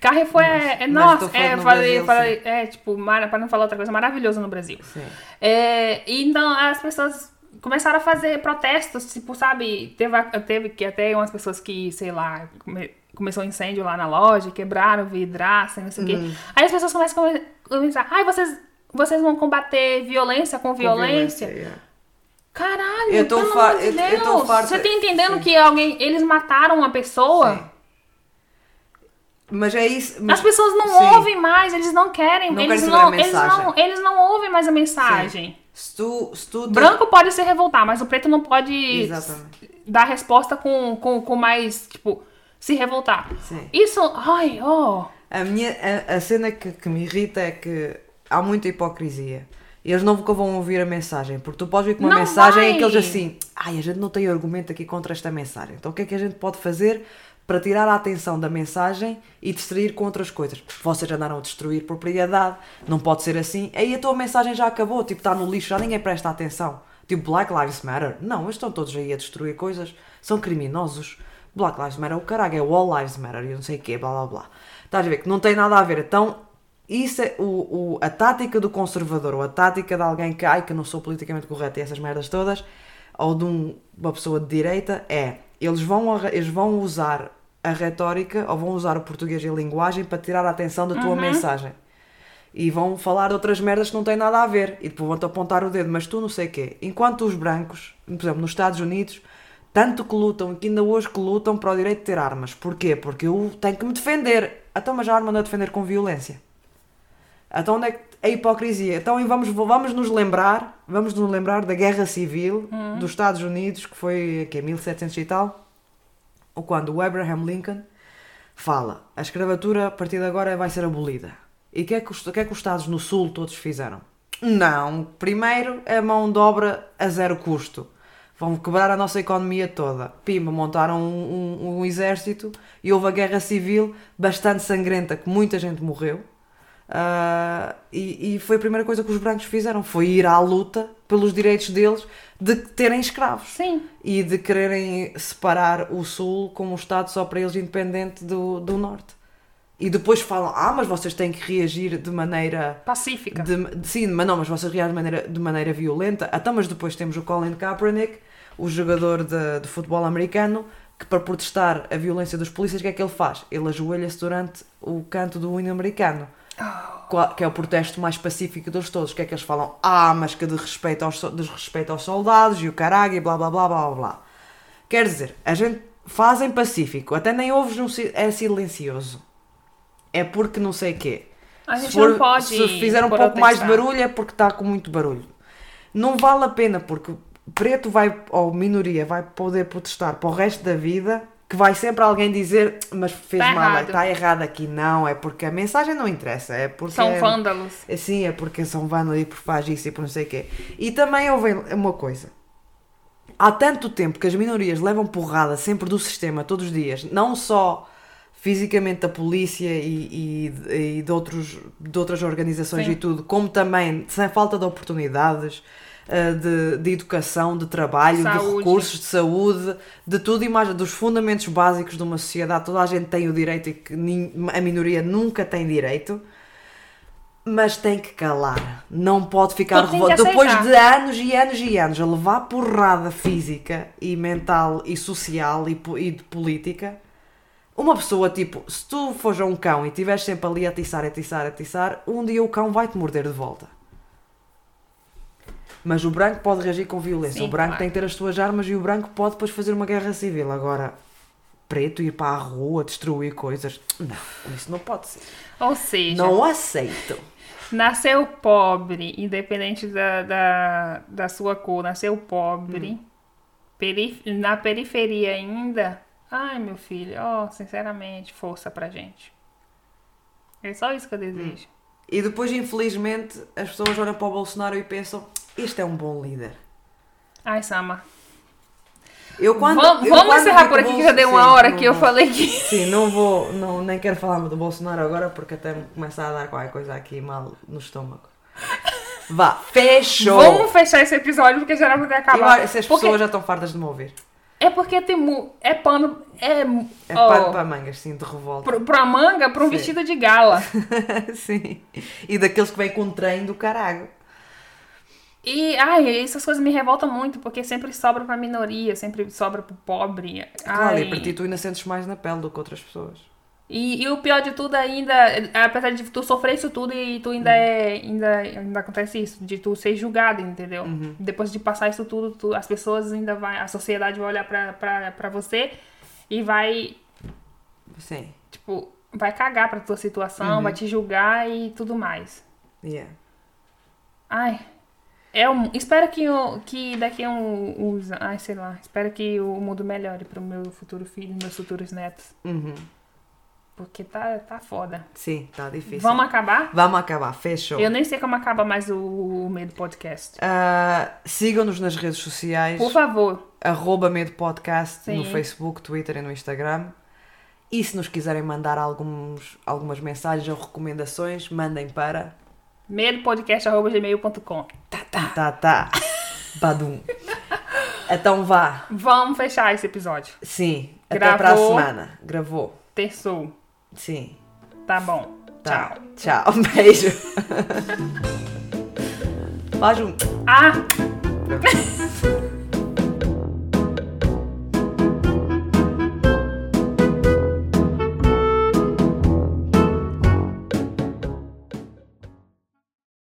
Speaker 1: Carrefour é, é
Speaker 2: mas
Speaker 1: nossa,
Speaker 2: tô falando
Speaker 1: é,
Speaker 2: no
Speaker 1: falei,
Speaker 2: Brasil,
Speaker 1: falei, é tipo, pra não falar outra coisa, maravilhoso no Brasil.
Speaker 2: Sim.
Speaker 1: É, então as pessoas começaram a fazer protestos, tipo, sabe, teve, a- teve que até umas pessoas que, sei lá, come- começou um incêndio lá na loja, quebraram vidraça, não sei o
Speaker 2: Uhum.
Speaker 1: quê. Aí as pessoas começam, mensagem. Ai, vocês, vocês vão combater violência com violência.
Speaker 2: Com violência, yeah.
Speaker 1: Caralho,
Speaker 2: Eu tô
Speaker 1: pelo
Speaker 2: fa-
Speaker 1: amor de
Speaker 2: eu- eu tô
Speaker 1: Deus.
Speaker 2: farta-
Speaker 1: Você tá entendendo
Speaker 2: Sim.
Speaker 1: que alguém. Eles mataram uma pessoa?
Speaker 2: Sim. Mas é isso.
Speaker 1: As
Speaker 2: Mas,
Speaker 1: pessoas não
Speaker 2: Sim.
Speaker 1: ouvem mais, eles não querem.
Speaker 2: Não
Speaker 1: eles,
Speaker 2: querem
Speaker 1: não,
Speaker 2: a
Speaker 1: eles, não, eles não ouvem mais a mensagem.
Speaker 2: Se tu, se tu
Speaker 1: Branco pode se revoltar, mas o preto não pode
Speaker 2: Exatamente.
Speaker 1: dar resposta com, com, com mais, tipo, se revoltar.
Speaker 2: Sim.
Speaker 1: Isso, ai, oh.
Speaker 2: A, minha, a, a cena que, que me irrita é que há muita hipocrisia. Eles nunca vão ouvir a mensagem, porque tu podes vir com uma
Speaker 1: Não
Speaker 2: mensagem
Speaker 1: vai.
Speaker 2: em que eles assim, ai, a gente não tem argumento aqui contra esta mensagem. Então o que é que a gente pode fazer para tirar a atenção da mensagem e distrair com outras coisas? Vocês andaram a destruir propriedade, não pode ser assim. Aí a tua mensagem já acabou, tipo, está no lixo, já ninguém presta atenção. Tipo, Black Lives Matter. Não, eles estão todos aí a destruir coisas, são criminosos. Black Lives Matter, o caralho, é All Lives Matter e não sei o quê, blá blá blá. Estás a ver que não tem nada a ver. Então, isso é o, o- a tática do conservador, ou a tática de alguém que, ai, que não sou politicamente correto e essas merdas todas, ou de um- uma pessoa de direita, é, eles vão, eles vão usar a retórica, ou vão usar o português e a linguagem para tirar a atenção da tua mensagem. E vão falar de outras merdas que não têm nada a ver. E depois vão-te apontar o dedo, mas tu não sei o quê. Enquanto os brancos, por exemplo, nos Estados Unidos, tanto que lutam, e que ainda hoje que lutam para o direito de ter armas. Porquê? Porque eu tenho que me defender. Então, mas a arma não é defender com violência. Então onde é que a hipocrisia? Então vamos, vamos nos lembrar, vamos nos lembrar da Guerra Civil dos Estados Unidos, que foi que 1700 e tal, ou quando o Abraham Lincoln fala, a escravatura a partir de agora vai ser abolida. E o que, é que os- que é que os Estados no Sul todos fizeram? Não, primeiro é mão de obra a zero custo. Vão quebrar a nossa economia toda. Pimba, montaram um, um- um exército e houve a guerra civil bastante sangrenta, que muita gente morreu. Ah, e, e foi a primeira coisa que os brancos fizeram, foi ir à luta pelos direitos deles de terem escravos
Speaker 1: Sim.
Speaker 2: e de quererem separar o Sul como um Estado só para eles independente do, do Norte. E depois falam, ah, mas vocês têm que reagir de maneira...
Speaker 1: Pacífica.
Speaker 2: De, de- sim, mas não, mas vocês reagem de maneira, de maneira violenta. Até, mas depois temos o Colin Kaepernick, o jogador de, de futebol americano, que para protestar a violência dos polícias, o que é que ele faz? Ele ajoelha-se durante o canto do hino americano. Que é o protesto mais pacífico dos todos. Que é que eles falam? Ah, mas que de respeito aos, desrespeito aos soldados e o caralho e blá blá blá blá blá. Quer dizer, a gente fazem pacífico, até nem ouves é silencioso. É porque não sei quê.
Speaker 1: A
Speaker 2: Se
Speaker 1: gente
Speaker 2: for-
Speaker 1: não pode.
Speaker 2: Se fizer um pouco mais de barulho é porque está com muito barulho. Não vale a pena porque preto vai, ou minoria, vai poder protestar para o resto da vida que vai sempre alguém dizer mas fez
Speaker 1: Tá
Speaker 2: mal, está errado aqui. Não, é porque a mensagem não interessa. É porque
Speaker 1: São
Speaker 2: é-
Speaker 1: vândalos.
Speaker 2: é Sim, é porque são vândalos e por faz isso e por não sei o quê. E também houve uma coisa. Há tanto tempo que as minorias levam porrada sempre do sistema, todos os dias, não só fisicamente da polícia e, e, e de, outros, de outras organizações
Speaker 1: Sim.
Speaker 2: e tudo, como também sem falta de oportunidades, de, de educação, de trabalho, de
Speaker 1: Saúde.
Speaker 2: recursos, de saúde, de tudo e mais, dos fundamentos básicos de uma sociedade. Toda a gente tem o direito e que a minoria nunca tem direito. Mas tem que calar. Não pode ficar
Speaker 1: que
Speaker 2: Depois de anos e anos e anos a levar porrada física e mental e social e, e de política, uma pessoa, tipo, se tu fores a um cão e estiveres sempre ali a atiçar, a atiçar, a atiçar, um dia o cão vai-te morder de volta. Mas o branco pode reagir com violência.
Speaker 1: Sim,
Speaker 2: o branco
Speaker 1: claro.
Speaker 2: tem que ter as suas armas e o branco pode depois fazer uma guerra civil. Agora, preto ir para a rua destruir coisas. Não, isso não pode ser.
Speaker 1: Ou seja,
Speaker 2: Não aceito.
Speaker 1: nasceu pobre, independente da, da, da sua cor, nasceu pobre,
Speaker 2: Hum.
Speaker 1: peri- na periferia ainda. Ai, meu filho, ó, sinceramente, força pra gente. É só isso que eu desejo.
Speaker 2: E depois, infelizmente, as pessoas olham para o Bolsonaro e pensam: este é um bom líder.
Speaker 1: Ai, Sama.
Speaker 2: Eu quando,
Speaker 1: vamos
Speaker 2: eu
Speaker 1: vamos
Speaker 2: quando
Speaker 1: encerrar por aqui que já deu uma
Speaker 2: Sim,
Speaker 1: hora que eu
Speaker 2: vou.
Speaker 1: falei que.
Speaker 2: Sim, não vou, não, nem quero falar do Bolsonaro agora porque até me começa a dar qualquer coisa aqui mal no estômago. Vá, fechou!
Speaker 1: Vamos fechar esse episódio porque já era pra ter acabado.
Speaker 2: se as
Speaker 1: Porque-
Speaker 2: pessoas já estão fartas de me ouvir.
Speaker 1: É porque tem mu... é pano. É,
Speaker 2: É pano para mangas, sim, de revolta.
Speaker 1: pro- pra manga, pra um
Speaker 2: Sim.
Speaker 1: vestido de gala.
Speaker 2: sim. E daqueles que vêm com um trem do caralho.
Speaker 1: E, ai, essas coisas me revoltam muito, porque sempre sobra pra minoria, sempre sobra pro pobre.
Speaker 2: Claro,
Speaker 1: Ai,
Speaker 2: e para ti tu ainda sentes mais na pele do que outras pessoas.
Speaker 1: E, e o pior de tudo ainda, apesar de tu sofrer isso tudo e tu ainda é. Ainda, ainda acontece isso, de tu ser julgado, entendeu? Depois de passar isso tudo, tu- as pessoas ainda vai. A sociedade vai olhar pra, pra, pra você e vai,
Speaker 2: Sim.
Speaker 1: tipo, vai cagar pra tua situação, vai te julgar e tudo mais.
Speaker 2: Yeah.
Speaker 1: Ai. É um, espero que, que daqui a um, uns. Ai, sei lá. Espero que o mundo melhore pro meu futuro filho meus futuros netos.
Speaker 2: Uhum.
Speaker 1: Porque tá, tá foda.
Speaker 2: Sim, está difícil.
Speaker 1: Vamos acabar?
Speaker 2: Vamos acabar, fechou.
Speaker 1: Eu nem sei como acaba mais o, o meio do podcast.
Speaker 2: Ah, Sigam-nos nas redes sociais.
Speaker 1: Por favor.
Speaker 2: arroba Medo Podcast
Speaker 1: Sim.
Speaker 2: no Facebook, Twitter e no Instagram. E se nos quiserem mandar alguns, algumas mensagens ou recomendações, mandem para
Speaker 1: medopodcast.gmail.com
Speaker 2: tá tá badum. então vá,
Speaker 1: Vamos fechar esse episódio.
Speaker 2: sim, até
Speaker 1: Gravou.
Speaker 2: para a semana. Gravou,
Speaker 1: Terçou.
Speaker 2: sim.
Speaker 1: Tá bom.
Speaker 2: Tá.
Speaker 1: Tchau.
Speaker 2: Tchau, beijo. Vá junto.
Speaker 1: Ah!